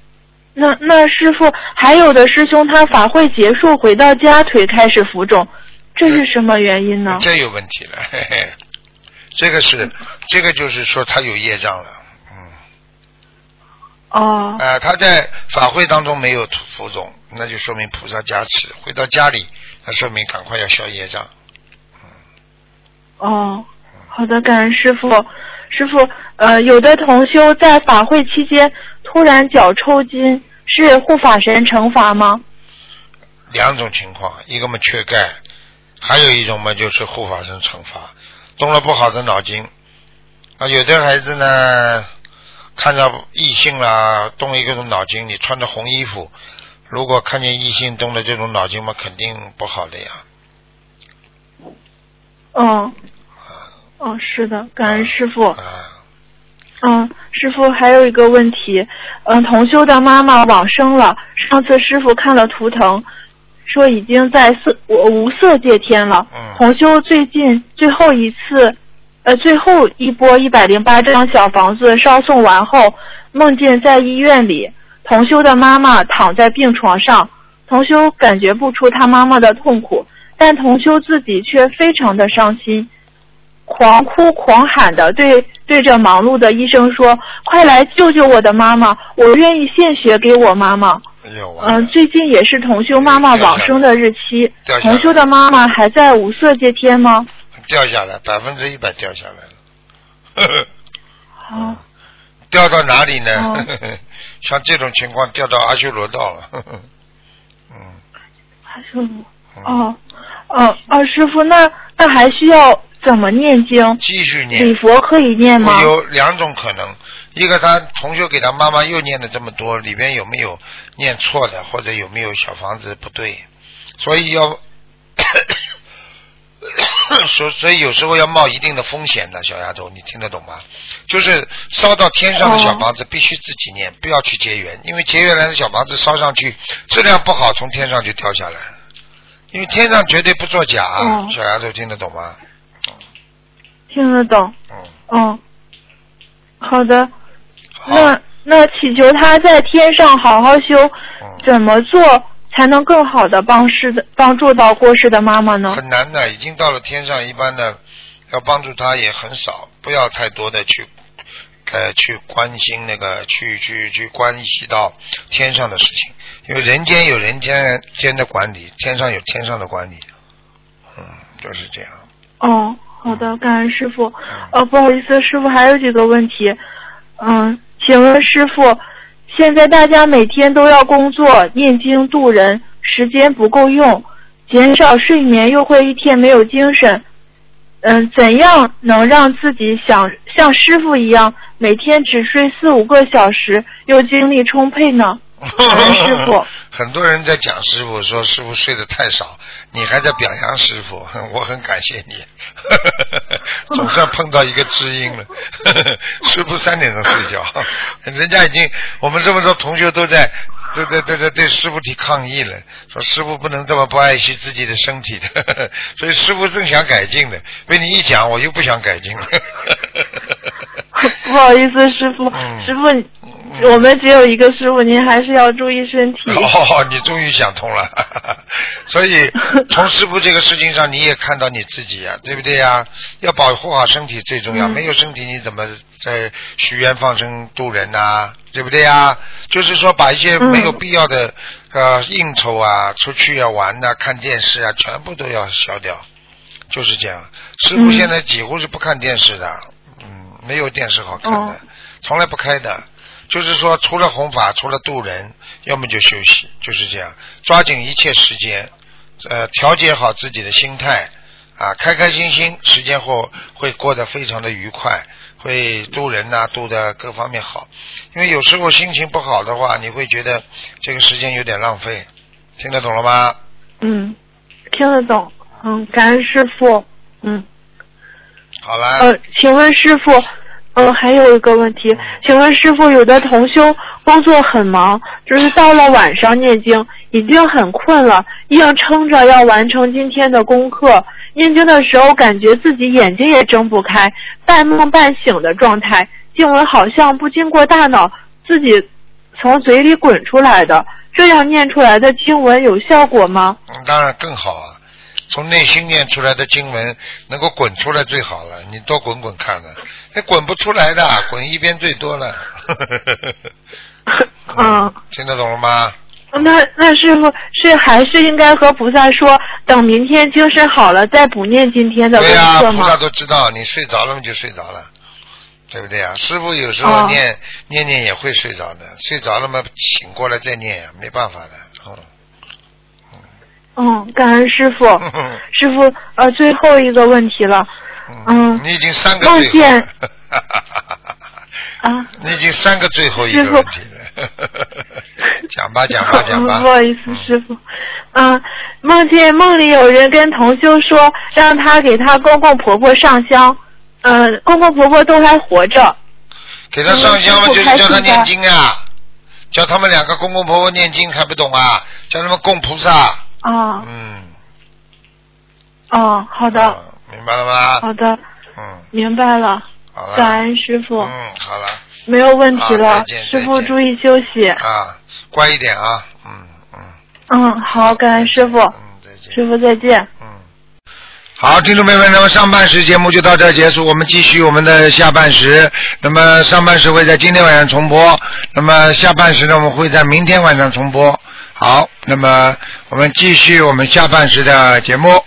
Speaker 7: 那那师傅还有的师兄他法会结束回到家腿开始浮肿，这是什么原因呢？
Speaker 1: 这有问题了，嘿嘿，这个是这个就是说他有业障了，嗯，
Speaker 7: 哦，
Speaker 1: 啊、他在法会当中没有浮肿，那就说明菩萨加持；回到家里，那说明赶快要消业障。
Speaker 7: 哦，好的，感恩师傅。师傅，呃，有的同修在法会期间突然脚抽筋，是护法神惩罚吗？
Speaker 1: 两种情况，一个嘛缺钙，还有一种嘛就是护法神惩罚，动了不好的脑筋。啊，有的孩子呢，看到异性啦，动一个种脑筋，你穿着红衣服，如果看见异性动了这种脑筋嘛，肯定不好的呀。
Speaker 7: 嗯，哦，是的，感恩师傅。
Speaker 1: 啊，
Speaker 7: 嗯，师傅还有一个问题，嗯，同修的妈妈往生了，上次师傅看了图腾，说已经在色我无色界天了。
Speaker 1: 嗯
Speaker 7: 同修最近最后一次，呃，最后一波一百零八张小房子烧送完后，梦见在医院里，同修的妈妈躺在病床上，同修感觉不出他妈妈的痛苦，但同修自己却非常的伤心。狂哭狂喊的对对着忙碌的医生说：“快来救救我的妈妈，我愿意献血给我妈妈。
Speaker 1: 哎呦，”完
Speaker 7: 嗯、
Speaker 1: 了，
Speaker 7: 最近也是同修妈妈往生的日期同修的妈妈还在五色界天吗？
Speaker 1: 掉下来，百分之一百掉下来了。
Speaker 7: 好，
Speaker 1: 掉到哪里呢？
Speaker 7: 哦
Speaker 1: 像这种情况掉到阿修罗道了。嗯，
Speaker 7: 阿修罗哦哦哦，师傅，那那还需要怎么念经？
Speaker 1: 继续
Speaker 7: 礼
Speaker 1: 念。
Speaker 7: 佛可以念吗？
Speaker 1: 有两种可能，一个他同学给他妈妈又念了这么多，里边有没有念错的，或者有没有小房子不对，所以要，所所以有时候要冒一定的风险的，小丫头，你听得懂吗？就是烧到天上的小房子必须自己念，不要去结缘，因为结缘来的小房子烧上去质量不好，从天上就掉下来，因为天上绝对不作假，
Speaker 7: 哦
Speaker 1: 小丫头听得懂吗？
Speaker 7: 听得懂。
Speaker 1: 嗯，
Speaker 7: 嗯，好的。
Speaker 1: 好，
Speaker 7: 那那祈求他在天上好好修，
Speaker 1: 嗯。
Speaker 7: 怎么做才能更好的帮世的帮助到过世的妈妈呢？
Speaker 1: 很难的，已经到了天上，一般的要帮助他也很少，不要太多的去呃去关心那个去去去关系到天上的事情，因为人间有人间间的管理，天上有天上的管理，嗯，就是这样。
Speaker 7: 哦，好的，感恩师傅。呃，不好意思，师傅还有几个问题。嗯，请问师傅，现在大家每天都要工作、念经度人，时间不够用，减少睡眠又会一天没有精神。嗯，怎样能让自己想像师傅一样，每天只睡四五个小时，又精力充沛呢？师傅。
Speaker 1: 很多人在讲师傅，说师傅睡得太少，你还在表扬师傅，我很感谢你，总算碰到一个知音了。师傅三点钟睡觉，人家已经，我们这么多同学都在。对对对对对，师傅提抗议了，说师傅不能这么不爱惜自己的身体的，所以师傅正想改进的，被你一讲，我又不想改进了。
Speaker 7: 不好意思，师傅，师傅，我们只有一个师傅，您还是要注意身体。
Speaker 1: 哦，你终于想通了，所以 从师傅这个事情上，你也看到你自己呀，对不对呀？要保护好身体最重要，没有身体你怎么在许愿放生度人呐？对不对呀？就是说，把一些没有必要的呃应酬啊、出去啊玩呐、看电视啊，全部都要消掉，就是这样。师傅现在几乎是不看电视的，嗯，没有电视好看的，从来不开的。就是说，除了弘法，除了渡人，要么就休息，就是这样。抓紧一切时间，呃，调节好自己的心态啊，开开心心，时间后会过得非常的愉快。会渡人呐，渡的各方面好，因为有时候心情不好的话，你会觉得这个时间有点浪费，听得懂了吗？
Speaker 7: 嗯，听得懂。嗯，感恩师傅。嗯。
Speaker 1: 好了。
Speaker 7: 呃，请问师傅，呃，还有一个问题，请问师傅，有的同修工作很忙，就是到了晚上念经，已经很困了，硬撑着要完成今天的功课。念经的时候，感觉自己眼睛也睁不开，半梦半醒的状态。经文好像不经过大脑，自己从嘴里滚出来的。这样念出来的经文有效果吗？
Speaker 1: 当然更好啊！从内心念出来的经文能够滚出来最好了。你多滚滚看呢，那滚不出来的，滚一边最多了。
Speaker 7: 嗯，
Speaker 1: 听得懂了吗？
Speaker 7: 那那师傅是还是应该和菩萨说，等明天精神好了再补念今天的功课
Speaker 1: 吗？菩萨都知道，你睡着了就睡着了，对不对啊？师傅有时候念念念也会睡着的，睡着了嘛，醒过来再念，没办法的，嗯。
Speaker 7: 嗯，感恩师傅。师傅，呃，最后一个问题了。嗯。
Speaker 1: 你已经三个
Speaker 7: 梦见。
Speaker 1: 啊。你已经三个最后一个问题了。讲吧，讲吧，讲吧。
Speaker 7: 不好意思，师傅。嗯，梦见梦里有人跟同修说，让他给他公公婆婆上香。嗯，公公婆婆都还活着。
Speaker 1: 给他上香嘛，就是叫他念经啊，叫他们两个公公婆婆念经，还不懂啊？叫他们供菩萨。
Speaker 7: 啊。
Speaker 1: 嗯。
Speaker 7: 哦，好的。
Speaker 1: 明白了吗？
Speaker 7: 好的。
Speaker 1: 嗯。
Speaker 7: 明白了。
Speaker 1: 好了。
Speaker 7: 感恩师傅。
Speaker 1: 嗯，好了。
Speaker 7: 没有问题了，师傅注意休息。
Speaker 1: 啊，乖一点啊，嗯嗯。
Speaker 7: 嗯，好，感恩师傅。
Speaker 1: 嗯，再见。
Speaker 7: 师傅再见。
Speaker 1: 嗯。好，听众朋友们，那么上半时节目就到这结束，我们继续我们的下半时。那么上半时会在今天晚上重播，那么下半时呢，我们会在明天晚上重播。好，那么我们继续我们下半时的节目。